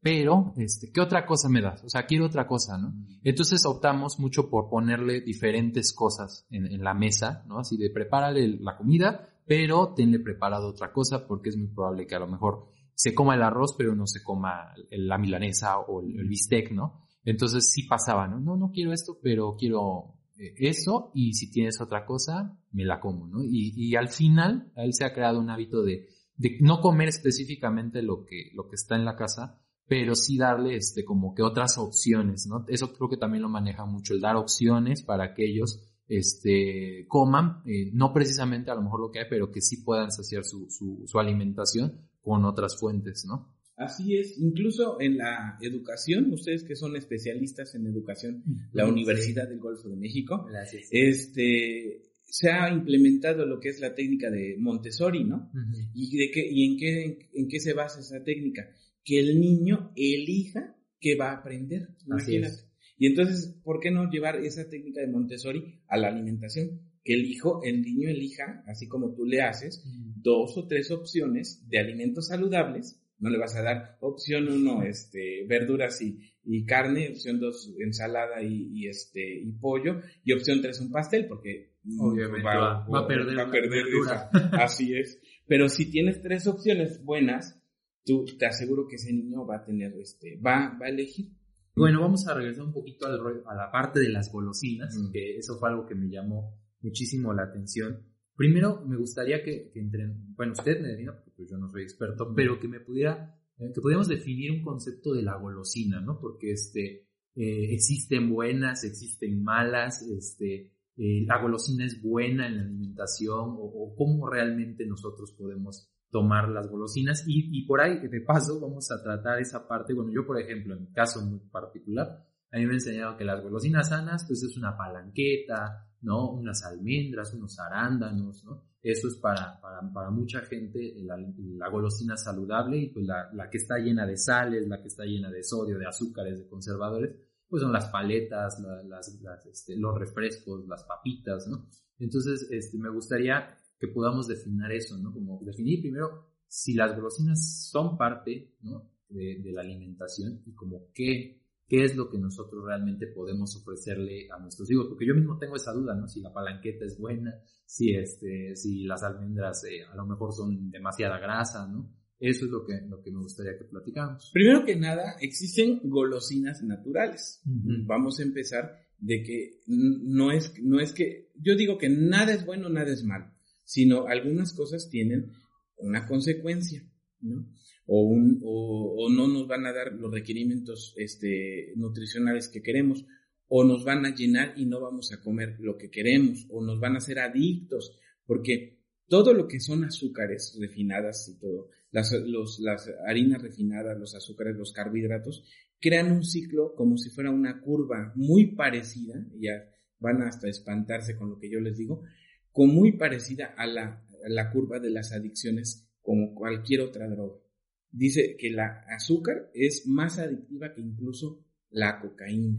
Pero, este, ¿qué otra cosa me das? O sea, quiero otra cosa, ¿no? Entonces optamos mucho por ponerle diferentes cosas en, en la mesa, ¿no? Así de prepárale la comida, pero tenle preparado otra cosa porque es muy probable que a lo mejor se coma el arroz, pero no se coma la milanesa o el, bistec, ¿no? Entonces sí pasaba, ¿no? No, no quiero esto, pero quiero eso y si tienes otra cosa, me la como, ¿no? Y, y al final, él se ha creado un hábito de, de no comer específicamente lo que, lo que está en la casa, pero sí darle este como que otras opciones, ¿no? Eso creo que también lo maneja mucho, el dar opciones para que ellos este, coman, eh, no precisamente a lo mejor lo que hay, pero que sí puedan saciar su, su, su alimentación con otras fuentes, ¿no? Así es, incluso en la educación, ustedes que son especialistas en educación, la Universidad del Golfo de México, Gracias. este, se ha implementado lo que es la técnica de Montessori, ¿no? ¿Y, de qué, y en, qué, en qué se basa esa técnica? Que el niño elija qué va a aprender. Imagínate. Y entonces, ¿por qué no llevar esa técnica de Montessori a la alimentación? Que el hijo, el niño elija, así como tú le haces, dos o tres opciones de alimentos saludables. No le vas a dar opción uno, este, verduras y, y carne, opción dos, ensalada y, y, este, y pollo, y opción tres, un pastel, porque Obviamente va- va a perder va a perder esa. Así es. Pero si tienes tres opciones buenas, tú te aseguro que ese niño va a tener, este, va, va a elegir. Bueno, vamos a regresar un poquito al rollo- a la parte de las golosinas, Mm. que eso fue algo que me llamó muchísimo la atención. Primero, me gustaría que, que entren, bueno, usted me defina, porque yo no soy experto, pero que me pudiera, eh, que pudiéramos definir un concepto de la golosina, ¿no? Porque este, eh, existen buenas, existen malas, este, eh, la golosina es buena en la alimentación, o, o cómo realmente nosotros podemos tomar las golosinas. Y, y por ahí, de paso, vamos a tratar esa parte, bueno, yo por ejemplo, en mi caso muy particular, a mí me han enseñado que las golosinas sanas, pues es una palanqueta, ¿no? Unas almendras, unos arándanos, ¿no? Eso es para, para, para mucha gente la, golosina saludable y pues la, la que está llena de sales, la que está llena de sodio, de azúcares, de conservadores, pues son las paletas, la- las, las, este, los refrescos, las papitas, ¿no? Entonces, este, me gustaría que podamos definir eso, ¿no? Como definir primero si las golosinas son parte, ¿no? De, de la alimentación y como qué, qué es lo que nosotros realmente podemos ofrecerle a nuestros hijos, porque yo mismo tengo esa duda, ¿no? Si la palanqueta es buena, si este, si las almendras eh, a lo mejor son demasiada grasa, ¿no? Eso es lo que, lo que me gustaría que platicáramos. Primero que nada, existen golosinas naturales. Ujú. Vamos a empezar de que no es, no es que, yo digo que nada es bueno, nada es malo, sino algunas cosas tienen una consecuencia, ¿no? O, un, o, o no nos van a dar los requerimientos este, nutricionales que queremos, o nos van a llenar y no vamos a comer lo que queremos, o nos van a hacer adictos, porque todo lo que son azúcares refinadas y todo, las, los, las harinas refinadas, los azúcares, los carbohidratos, crean un ciclo como si fuera una curva muy parecida, ya van hasta espantarse con lo que yo les digo, con muy parecida a la, a la curva de las adicciones como cualquier otra droga. Dice que la azúcar es más adictiva que incluso la cocaína.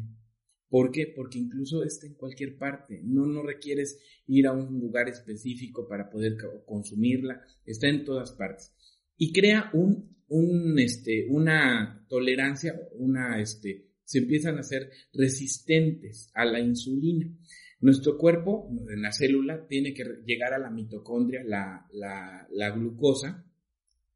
¿Por qué? Porque incluso está en cualquier parte. No, no requieres ir a un lugar específico para poder consumirla. Está en todas partes. Y crea un, un, este, una tolerancia, una, este, se empiezan a ser resistentes a la insulina. Nuestro cuerpo, en la célula, tiene que llegar a la mitocondria, la, la, la glucosa,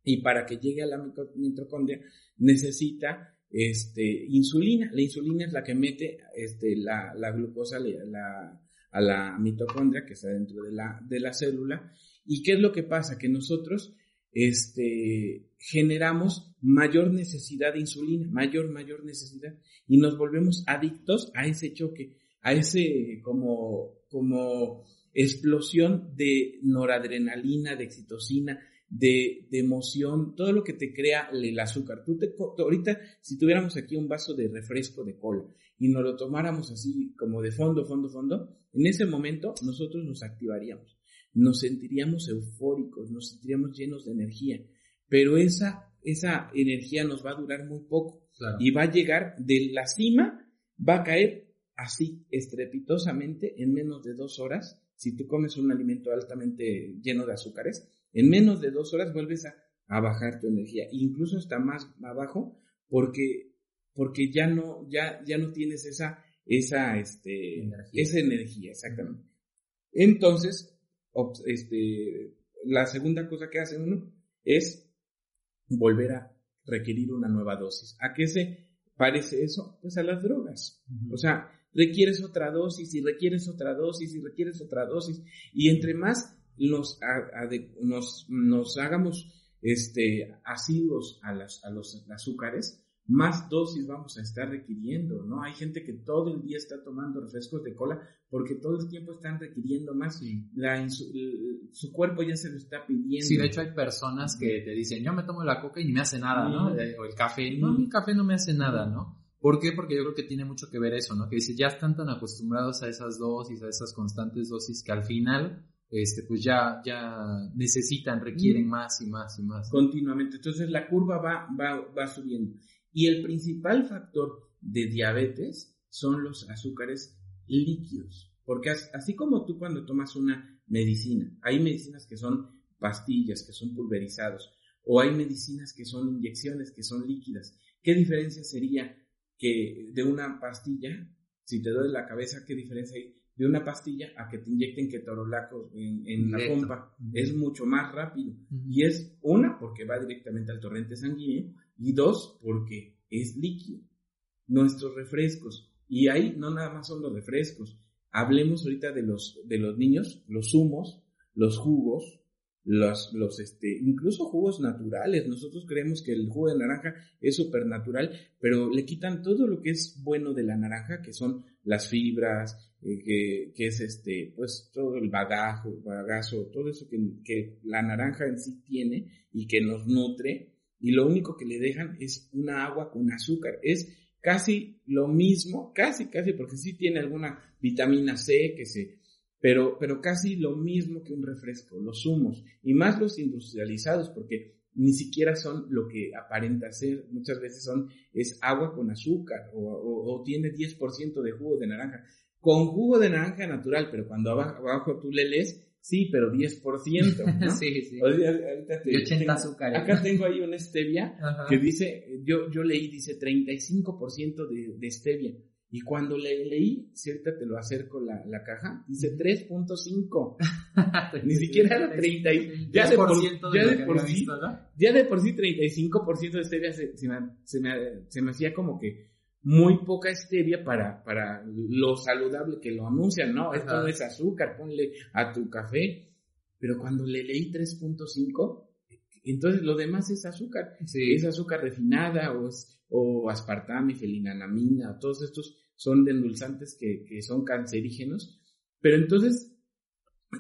y para que llegue a la mitocondria necesita este, insulina. La insulina es la que mete este, la, la glucosa a la mitocondria que está dentro de la, de la célula. ¿Y qué es lo que pasa? Que nosotros este, generamos mayor necesidad de insulina, mayor, mayor necesidad, y nos volvemos adictos a ese choque, a ese como, como explosión de noradrenalina, de excitocina, de, emoción, todo lo que te crea el azúcar. Tú te, ahorita, si tuviéramos aquí un vaso de refresco de cola y nos lo tomáramos así como de fondo, fondo, fondo, en ese momento nosotros nos activaríamos, nos sentiríamos eufóricos, nos sentiríamos llenos de energía, pero esa, esa energía nos va a durar muy poco y va a llegar de la cima, va a caer así estrepitosamente en menos de dos horas si tú comes un alimento altamente lleno de azúcares en menos de dos horas vuelves a, bajar tu energía, incluso está más abajo, porque, porque ya no, ya, ya no tienes esa, esa, este, energía. esa energía, exactamente. Entonces, este, la segunda cosa que hace uno es volver a requerir una nueva dosis. ¿A qué se parece eso? Pues a las drogas. O sea, requieres otra dosis y requieres otra dosis y requieres otra dosis. Y entre más nos, nos, nos hagamos este, asiduos a, las, a los azúcares, más dosis vamos a estar requiriendo, ¿no? Hay gente que todo el día está tomando refrescos de cola porque todo el tiempo están requiriendo más. La, su cuerpo ya se lo está pidiendo. Sí, de hecho hay personas que te dicen, yo me tomo la coca y ni me hace nada, ¿no? O el café, no, el café no me hace nada, ¿no? ¿Por qué? Porque yo creo que tiene mucho que ver eso, ¿no? Que dice, ya están tan acostumbrados a esas dosis, a esas constantes dosis, que al final este, pues ya, ya necesitan, requieren más y más y más. Continuamente. Entonces la curva va, va, va subiendo. Y el principal factor de diabetes son los azúcares líquidos. Porque así como tú cuando tomas una medicina, hay medicinas que son pastillas, que son pulverizados, o hay medicinas que son inyecciones, que son líquidas. ¿Qué diferencia sería que de una pastilla, si te duele la cabeza, qué diferencia hay de una pastilla a que te inyecten ketorolaco en, en la pompa. Es mucho más rápido. Y es una, porque va directamente al torrente sanguíneo, y dos, porque es líquido. Nuestros refrescos, y ahí no nada más son los refrescos, hablemos ahorita de los, de los niños, los zumos, los jugos, los, los, este, incluso jugos naturales. Nosotros creemos que el jugo de naranja es supernatural, pero le quitan todo lo que es bueno de la naranja, que son las fibras, eh, que, es este, pues todo el bagajo, bagazo, todo eso que, que la naranja en sí tiene y que nos nutre, y lo único que le dejan es una agua con azúcar. Es casi lo mismo, casi, casi, porque sí tiene alguna vitamina C que se pero, pero casi lo mismo que un refresco, los zumos, y más los industrializados, porque ni siquiera son lo que aparenta ser, muchas veces son, es agua con azúcar, o, o, tiene 10% de jugo de naranja, con jugo de naranja natural, pero cuando abajo, tú le lees, sí, pero 10%, ¿no? sí, sí. y 80 azúcar. Acá tengo ahí una stevia que dice, yo, yo leí, dice 35% de, de stevia. Y cuando le leí, cierta te lo acerco la, la caja, dice 3.5. Ni siquiera era 30. Ya de por, ya de por sí, ya de por sí 35% de stevia se, se, me, se, me, hacía como que muy poca stevia para, para lo saludable que lo anuncian, ¿no? Esto no es azúcar, ponle a tu café. Pero cuando le leí 3.5, entonces lo demás es azúcar. Es azúcar refinada o, o aspartame, felinanamina, todos estos son de endulzantes que, que son cancerígenos. Pero entonces,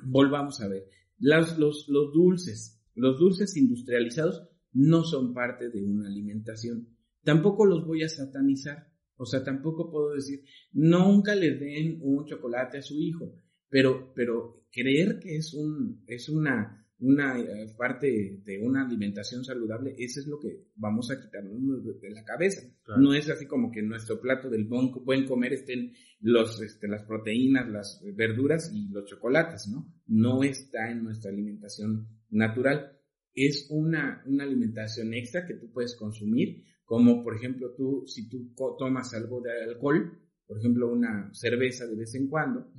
volvamos a ver, los, los, los dulces, los dulces industrializados no son parte de una alimentación. Tampoco los voy a satanizar. O sea, tampoco puedo decir, nunca le den un chocolate a su hijo. Pero, pero creer que es un, es una, una eh, parte de una alimentación saludable, eso es lo que vamos a quitarnos de, la cabeza. No es así como que en nuestro plato del buen, comer estén los, este, las proteínas, las verduras y los chocolates, ¿no? No está en nuestra alimentación natural. Es una, una alimentación extra que tú puedes consumir, como por ejemplo tú, si tú tomas algo de alcohol, por ejemplo, una cerveza de vez en cuando,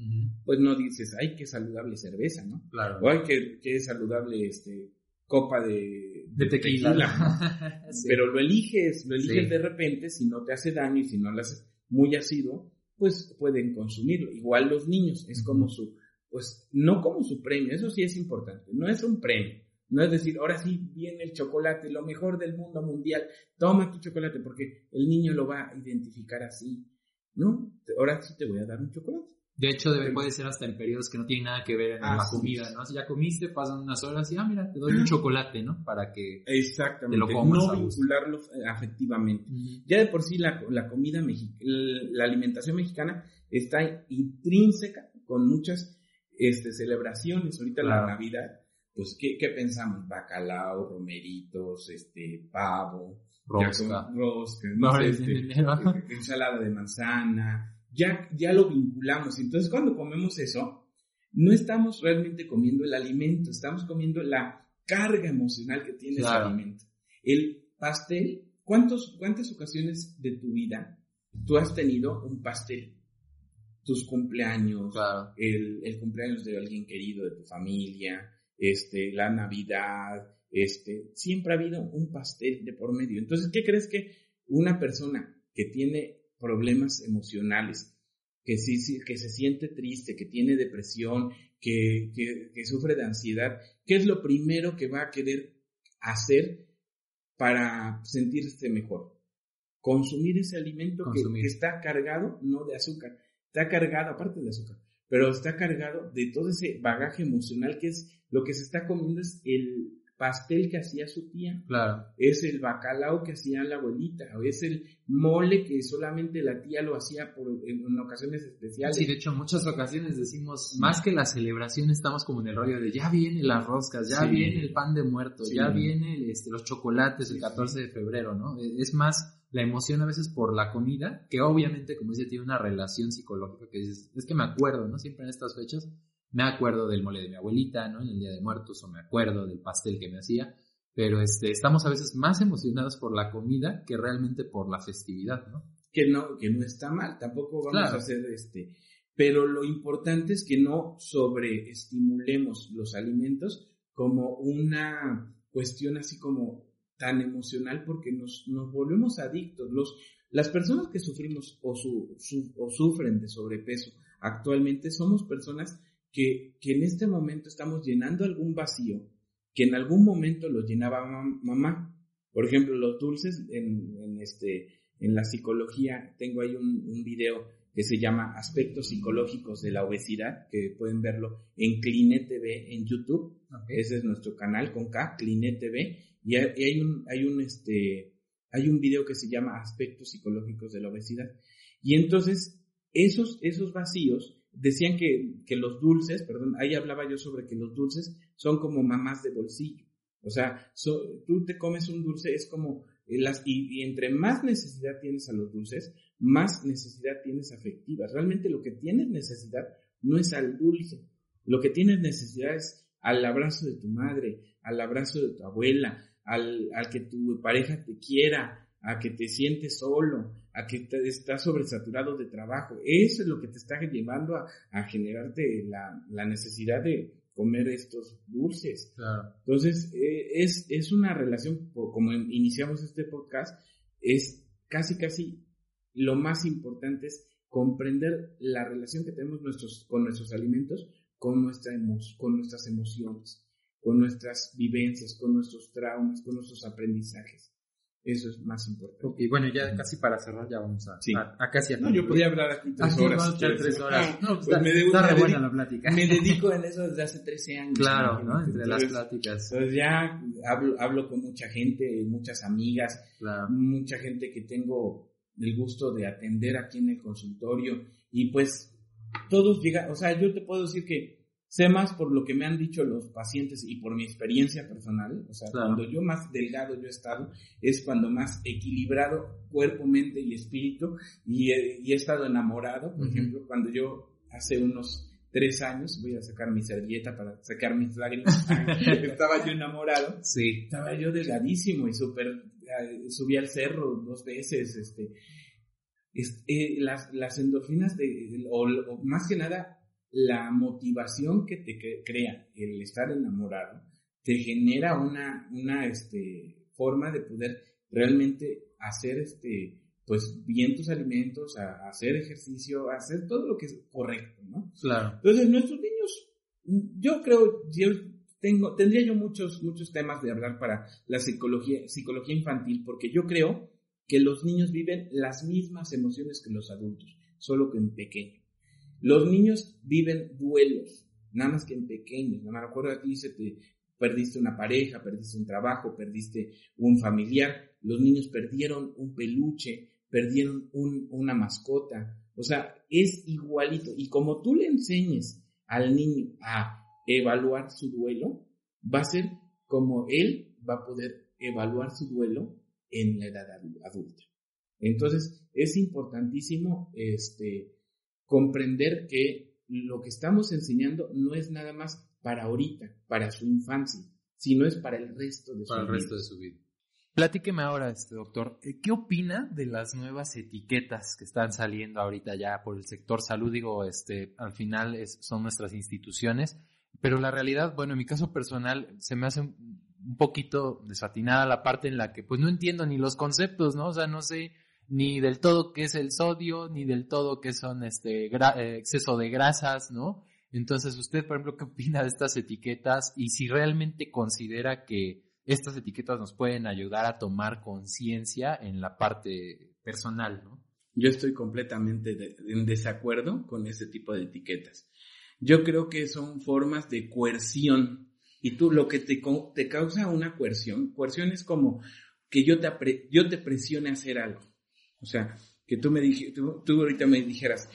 pues no dices, ay, qué saludable cerveza, ¿no? Claro. O ay, qué, qué saludable este, copa de, de, tequila. Pero lo eliges, lo eliges de repente, si no te hace daño y si no lo haces muy ácido, pues pueden consumirlo. Igual los niños, es como su, pues no como su premio, eso sí es importante, no es un premio. No es decir, ahora sí viene el chocolate, lo mejor del mundo mundial, toma tu chocolate, porque el niño lo va a identificar así. No, ahora sí te voy a dar un chocolate. De hecho, debe, puede ser hasta en periodos que no tienen nada que ver en la comida, ¿no? Si ya comiste, pasan unas horas y, ah, mira, te doy un chocolate, ¿no? Para que Exactamente. te lo comas. No vincularlo eh, afectivamente. Ya de por sí la, la comida mexicana, la alimentación mexicana está intrínseca con muchas este, celebraciones. Ahorita la Navidad, pues, ¿qué, ¿qué, pensamos? Bacalao, romeritos, este, pavo, rosca, rosca no, este, ensalada de manzana, ya, ya lo vinculamos. Entonces, cuando comemos eso, no estamos realmente comiendo el alimento, estamos comiendo la carga emocional que tiene ese alimento. El pastel, ¿cuántos, ¿cuántas ocasiones de tu vida tú has tenido un pastel? Tus cumpleaños, el, el cumpleaños de alguien querido de tu familia, este, la Navidad, este, siempre ha habido un pastel de por medio. Entonces, ¿qué crees que una persona que tiene problemas emocionales, que, sí, que se siente triste, que tiene depresión, que, que, sufre de ansiedad, ¿qué es lo primero que va a querer hacer para sentirse mejor? Consumir ese alimento Que, que, está cargado, no de azúcar, está cargado, aparte de azúcar, pero está cargado de todo ese bagaje emocional que es lo que se está comiendo es el, pastel que hacía su tía. Claro. Es el bacalao que hacía la abuelita. O es el mole que solamente la tía lo hacía por, en, ocasiones especiales. Sí, de hecho, en muchas ocasiones decimos, más que la celebración, estamos como en el rollo de ya vienen las roscas, ya viene el pan de muerto, ya viene este, los chocolates el 14 de febrero, ¿no? E, es más la emoción a veces por la comida, que obviamente, como dice, tiene una relación psicológica que dices, es que me acuerdo, ¿no? Siempre en estas fechas me acuerdo del mole de mi abuelita, ¿no? En el Día de Muertos, o me acuerdo del pastel que me hacía, pero este, estamos a veces más emocionados por la comida que realmente por la festividad, ¿no? Que no, que no está mal, tampoco vamos a hacer este, pero lo importante es que no sobreestimulemos los alimentos como una cuestión así como tan emocional porque nos, nos volvemos adictos. Los, las personas que sufrimos o, su, o sufren de sobrepeso actualmente somos personas que, en este momento estamos llenando algún vacío que en algún momento lo llenaba mamá. Por ejemplo, los dulces en, este, en la psicología, tengo ahí un, un, video que se llama Aspectos Psicológicos de la Obesidad, que pueden verlo en Cline TV en YouTube. Ese es nuestro canal con K, Cline TV. Y hay un, hay un, este, hay un video que se llama Aspectos Psicológicos de la Obesidad. Y entonces, esos, esos vacíos decían que, que los dulces, perdón, ahí hablaba yo sobre que los dulces son como mamás de bolsillo. O sea, tú te comes un dulce, es como, eh, las, y, entre más necesidad tienes a los dulces, más necesidad tienes afectiva. Realmente lo que tienes necesidad no es al dulce, lo que tienes necesidad es al abrazo de tu madre, al abrazo de tu abuela, al, al que tu pareja te quiera, a que te sientes solo, a que te, estás sobresaturado de trabajo. Eso es lo que te está llevando a, generarte la, necesidad de comer estos dulces. Entonces, eh, es, es una relación, como iniciamos este podcast, es casi, casi lo más importante es comprender la relación que tenemos nuestros, con nuestros alimentos, con, nuestra con nuestras emociones, con nuestras vivencias, con nuestros traumas, con nuestros aprendizajes. Eso es más importante. Y bueno, ya casi para cerrar, ya vamos a, sí. a, casi a No, yo podía hablar aquí tres horas. tres horas. No, pues, pues me está buena la plática. Me dedico en eso desde hace 13 años. Claro, ¿no? Entre las pláticas. Entonces ya hablo, hablo con mucha gente, muchas amigas, mucha gente que tengo el gusto de atender aquí en el consultorio. Y pues todos llegan, o sea, yo te puedo decir que Sé más por lo que me han dicho los pacientes y por mi experiencia personal. O sea, cuando yo más delgado yo he estado, es cuando más equilibrado cuerpo, mente y espíritu y he, estado enamorado. Por ejemplo, cuando yo hace unos tres años, voy a sacar mi servilleta para sacar mis lágrimas, estaba yo enamorado. Sí. Estaba yo delgadísimo y súper, eh, subí al cerro dos veces, este, eh, las, las endorfinas de, o más que nada la motivación que te crea el estar enamorado te genera una, una este, forma de poder realmente hacer este, pues bien tus alimentos, a, hacer ejercicio, a hacer todo lo que es correcto, ¿no? Claro. Entonces, nuestros niños, yo creo, yo tengo, tendría yo muchos, muchos temas de hablar para la psicología, psicología infantil, porque yo creo que los niños viven las mismas emociones que los adultos, solo que en pequeño. Los niños viven duelos, nada más que en pequeños. No me acuerdo a ti, se te perdiste una pareja, perdiste un trabajo, perdiste un familiar. Los niños perdieron un peluche, perdieron una mascota. O sea, es igualito. Y como tú le enseñes al niño a evaluar su duelo, va a ser como él va a poder evaluar su duelo en la edad adulta. Entonces, es importantísimo este, comprender que lo que estamos enseñando no es nada más para ahorita, para su infancia, sino es para el resto de su vida. el resto de su vida. Platíqueme ahora, este doctor, eh, ¿qué opina de las nuevas etiquetas que están saliendo ahorita ya por el sector salud? Digo, este, al final son nuestras instituciones, pero la realidad, bueno, en mi caso personal, se me hace un, un poquito desatinada la parte en la que, pues no entiendo ni los conceptos, ¿no? O sea, no sé ni del todo qué es el sodio, ni del todo qué son este eh, exceso de grasas, ¿no? Entonces, usted, por ejemplo, ¿qué opina de estas etiquetas y si realmente considera que estas etiquetas nos pueden ayudar a tomar conciencia en la parte personal, ¿no? Yo estoy completamente en desacuerdo con ese tipo de etiquetas. Yo creo que son formas de coerción y tú lo que te, te causa una coerción, coerción es como que yo te, yo te presione a hacer algo. O sea, que tú me dije, tú, ahorita me dijeras,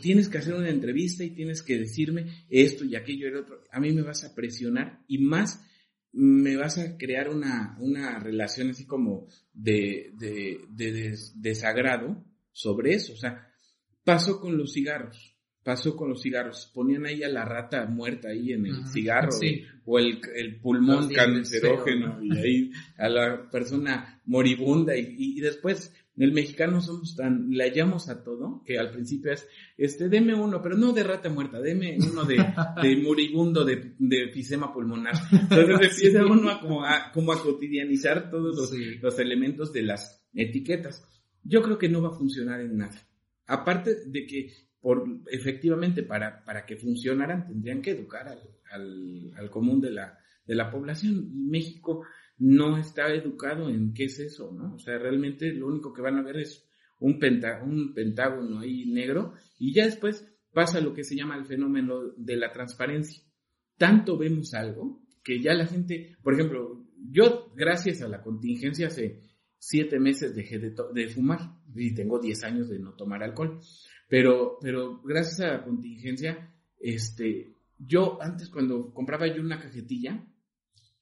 tienes que hacer una entrevista y tienes que decirme esto y aquello y el otro. A mí me vas a presionar y más me vas a crear una, una relación así como de, de, de desagrado sobre eso. O sea, pasó con los cigarros pasó con los cigarros. Ponían ahí a la rata muerta ahí en el cigarro o el, el pulmón cancerógeno y ahí a la persona moribunda y, y, después el mexicano somos tan, le hallamos a todo, que al principio es, este, deme uno, pero no de rata muerta, deme uno de, de moribundo, de, de fisema pulmonar. Entonces empieza uno a como, a como a cotidianizar todos los, los elementos de las etiquetas. Yo creo que no va a funcionar en nada. Aparte de que, por, efectivamente, para, para que funcionaran, tendrían que educar al, al, al común de la, de la población. Y México, no está educado en qué es eso, ¿no? O sea, realmente lo único que van a ver es un, pentágono ahí negro y ya después pasa lo que se llama el fenómeno de la transparencia. Tanto vemos algo que ya la gente, por ejemplo, yo gracias a la contingencia hace siete meses dejé de, de fumar y tengo diez años de no tomar alcohol, pero, pero gracias a la contingencia, este, yo antes cuando compraba yo una cajetilla,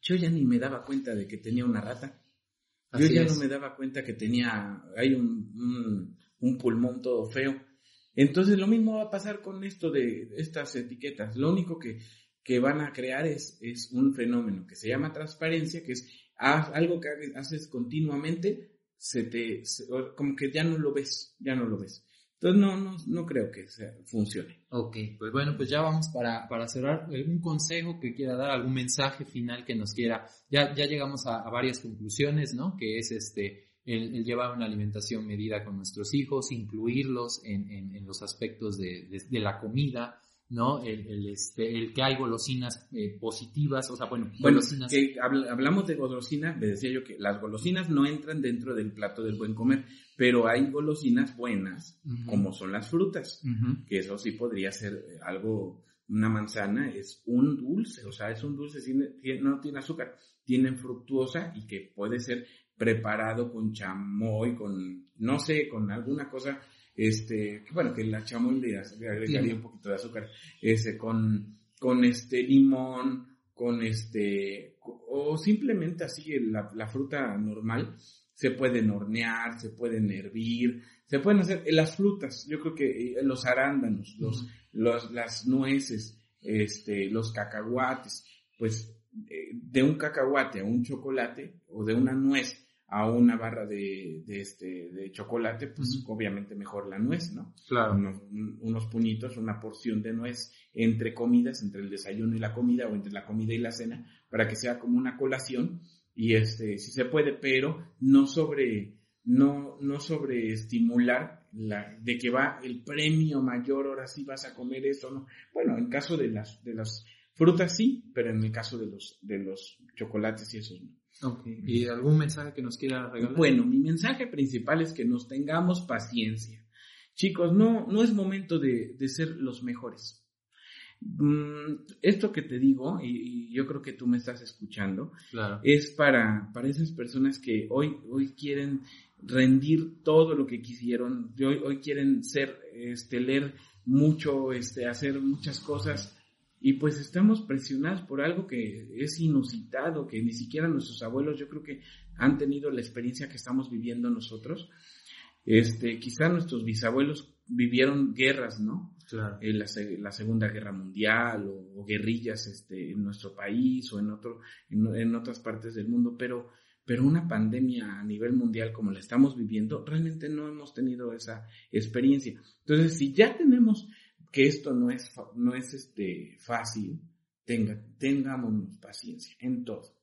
yo ya ni me daba cuenta de que tenía una rata. Yo ya no me daba cuenta que tenía, hay un, un, pulmón todo feo. Entonces lo mismo va a pasar con esto de estas etiquetas. Lo único que, que van a crear es, es un fenómeno que se llama transparencia, que es algo que haces continuamente, se te, como que ya no lo ves, ya no lo ves. Entonces no, no, no creo que funcione. Ok, pues bueno, pues ya vamos para, para cerrar. ¿Algún consejo que quiera dar, algún mensaje final que nos quiera? Ya, ya llegamos a, varias conclusiones, ¿no? Que es este, el, llevar una alimentación medida con nuestros hijos, incluirlos en, en, los aspectos de, de la comida, ¿no? El, el, este, el que hay golosinas eh, positivas, o sea, bueno, golosinas. Que hablamos de golosinas, me decía yo que las golosinas no entran dentro del plato del buen comer, pero hay golosinas buenas, como son las frutas, que eso sí podría ser eh, algo, una manzana es un dulce, o sea, es un dulce, no tiene azúcar, tiene fructuosa y que puede ser preparado con chamoy, con, no sé, con alguna cosa este, bueno, que la chamoy le, agregaría un poquito de azúcar, ese, con, con este limón, con este, o simplemente así la, la fruta normal, se pueden hornear, se pueden hervir, se pueden hacer las frutas, yo creo que eh, los arándanos, los, los, las nueces, este, los cacahuates, pues eh, de un cacahuate a un chocolate o de una nuez a una barra de, de este, de chocolate, pues obviamente mejor la nuez, ¿no? Claro. Unos, unos, puñitos, una porción de nuez entre comidas, entre el desayuno y la comida o entre la comida y la cena, para que sea como una colación y este, si se puede, pero no sobre, no, no sobreestimular la, de que va el premio mayor, ahora sí vas a comer eso, ¿no? Bueno, en caso de las, de las frutas sí, pero en el caso de los, de los chocolates y eso no. Okay. ¿Y algún mensaje que nos quiera regalar? Bueno, mi mensaje principal es que nos tengamos paciencia. Chicos, no, no es momento de, de ser los mejores. Mm, esto que te digo, y, yo creo que tú me estás escuchando, es para, para esas personas que hoy, hoy quieren rendir todo lo que quisieron, hoy, hoy quieren ser, este, leer mucho, este, hacer muchas cosas, y pues estamos presionados por algo que es inusitado, que ni siquiera nuestros abuelos yo creo que han tenido la experiencia que estamos viviendo nosotros. Este, quizá nuestros bisabuelos vivieron guerras, ¿no? Claro. la, la, Segunda Guerra Mundial o, guerrillas este, en nuestro país o en, otro, en, otras partes del mundo, pero, pero una pandemia a nivel mundial como la estamos viviendo, realmente no hemos tenido esa experiencia. Entonces, si ya tenemos que esto no es, no es este, fácil, tenga, tengámonos paciencia en todo.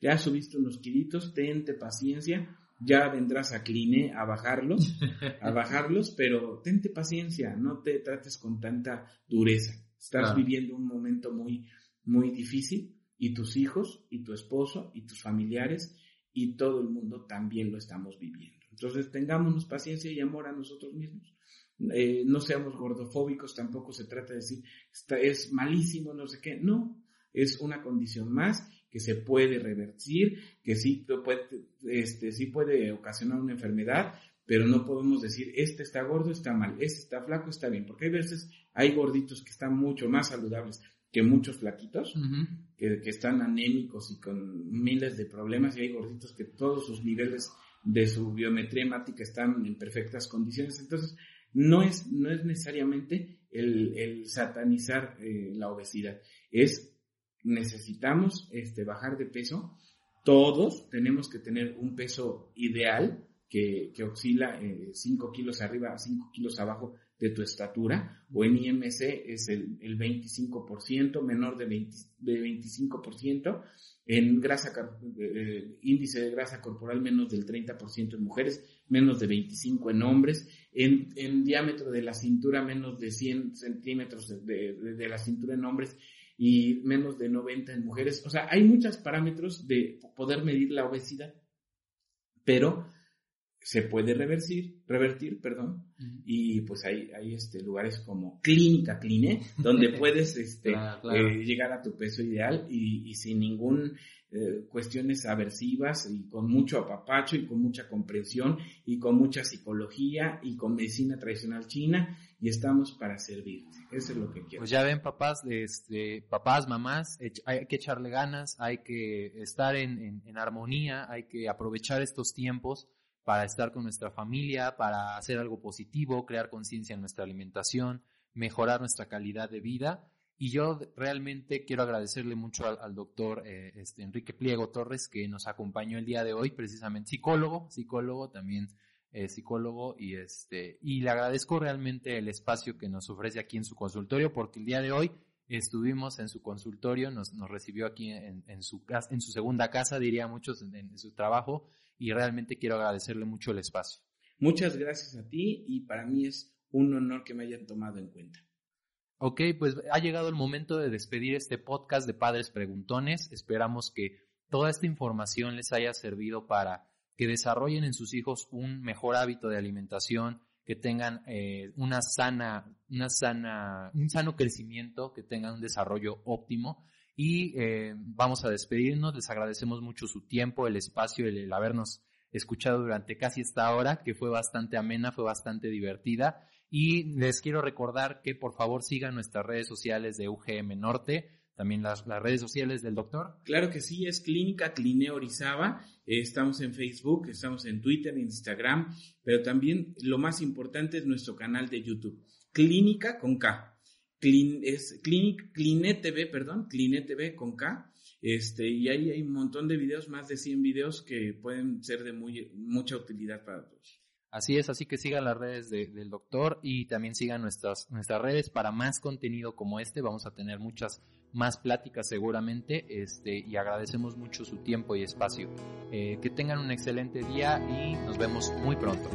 Ya subiste unos kilitos, tente paciencia, ya vendrás a Cline a bajarlos, a bajarlos, pero tente paciencia, no te trates con tanta dureza. Estás viviendo un momento muy, muy difícil y tus hijos y tu esposo y tus familiares y todo el mundo también lo estamos viviendo. Entonces tengámonos paciencia y amor a nosotros mismos. Eh, no seamos gordofóbicos, tampoco se trata de decir, es malísimo, no sé qué. No, es una condición más que se puede revertir, que sí puede, este, sí puede ocasionar una enfermedad, pero no podemos decir, este está gordo, está mal, este está flaco, está bien, porque hay veces, hay gorditos que están mucho más saludables que muchos flaquitos, que, que, están anémicos y con miles de problemas, y hay gorditos que todos sus niveles de su biometría hemática están en perfectas condiciones. Entonces, no es, no es necesariamente el, el satanizar eh, la obesidad, es necesitamos este, bajar de peso, todos tenemos que tener un peso ideal que, que oscila 5 eh, kilos arriba, 5 kilos abajo de tu estatura, o en IMC es el, el 25%, menor de, 20, de 25%, en grasa, eh, índice de grasa corporal menos del 30% en mujeres, menos de 25 en hombres, en, en, diámetro de la cintura menos de 100 centímetros de, de, de la cintura en hombres y menos de 90 en mujeres. O sea, hay muchos parámetros de poder medir la obesidad, pero se puede revertir, revertir, perdón, y pues hay, hay este, lugares como Clínica Cline, donde puedes este, eh, llegar a tu peso ideal y, y sin ningún eh, cuestiones aversivas y con mucho apapacho y con mucha comprensión y con mucha psicología y con medicina tradicional china y estamos para servirte. Eso es lo que quiero. Pues ya ven papás, este, papás, mamás, hay que echarle ganas, hay que estar en, en armonía, hay que aprovechar estos tiempos para estar con nuestra familia, para hacer algo positivo, crear conciencia en nuestra alimentación, mejorar nuestra calidad de vida. Y yo realmente quiero agradecerle mucho al, doctor eh, este, Enrique Pliego Torres que nos acompañó el día de hoy, precisamente psicólogo, psicólogo también eh, psicólogo y este y le agradezco realmente el espacio que nos ofrece aquí en su consultorio porque el día de hoy estuvimos en su consultorio, nos, recibió aquí en, en, su en su segunda casa, diría muchos en su trabajo y realmente quiero agradecerle mucho el espacio. Muchas gracias a ti y para mí es un honor que me hayan tomado en cuenta. Ok, pues ha llegado el momento de despedir este podcast de Padres Preguntones. Esperamos que toda esta información les haya servido para que desarrollen en sus hijos un mejor hábito de alimentación, que tengan eh, una sana, una sana, un sano crecimiento, que tengan un desarrollo óptimo. Y eh, vamos a despedirnos. Les agradecemos mucho su tiempo, el espacio, el habernos escuchado durante casi esta hora, que fue bastante amena, fue bastante divertida. Y les quiero recordar que por favor sigan nuestras redes sociales de UGM Norte, también las, redes sociales del doctor. Claro que sí, es Clínica Clineo Orizaba. Estamos en Facebook, estamos en Twitter, en Instagram, pero también lo más importante es nuestro canal de YouTube. Clínica con K. Es Clinic, TV, perdón, Cline TV con K. Este, y ahí hay un montón de videos, más de 100 videos que pueden ser de muy, mucha utilidad para todos. Así es, así que sigan las redes del doctor y también sigan nuestras, nuestras redes para más contenido como este. Vamos a tener muchas más pláticas seguramente este, y agradecemos mucho su tiempo y espacio. Eh, que tengan un excelente día y nos vemos muy pronto.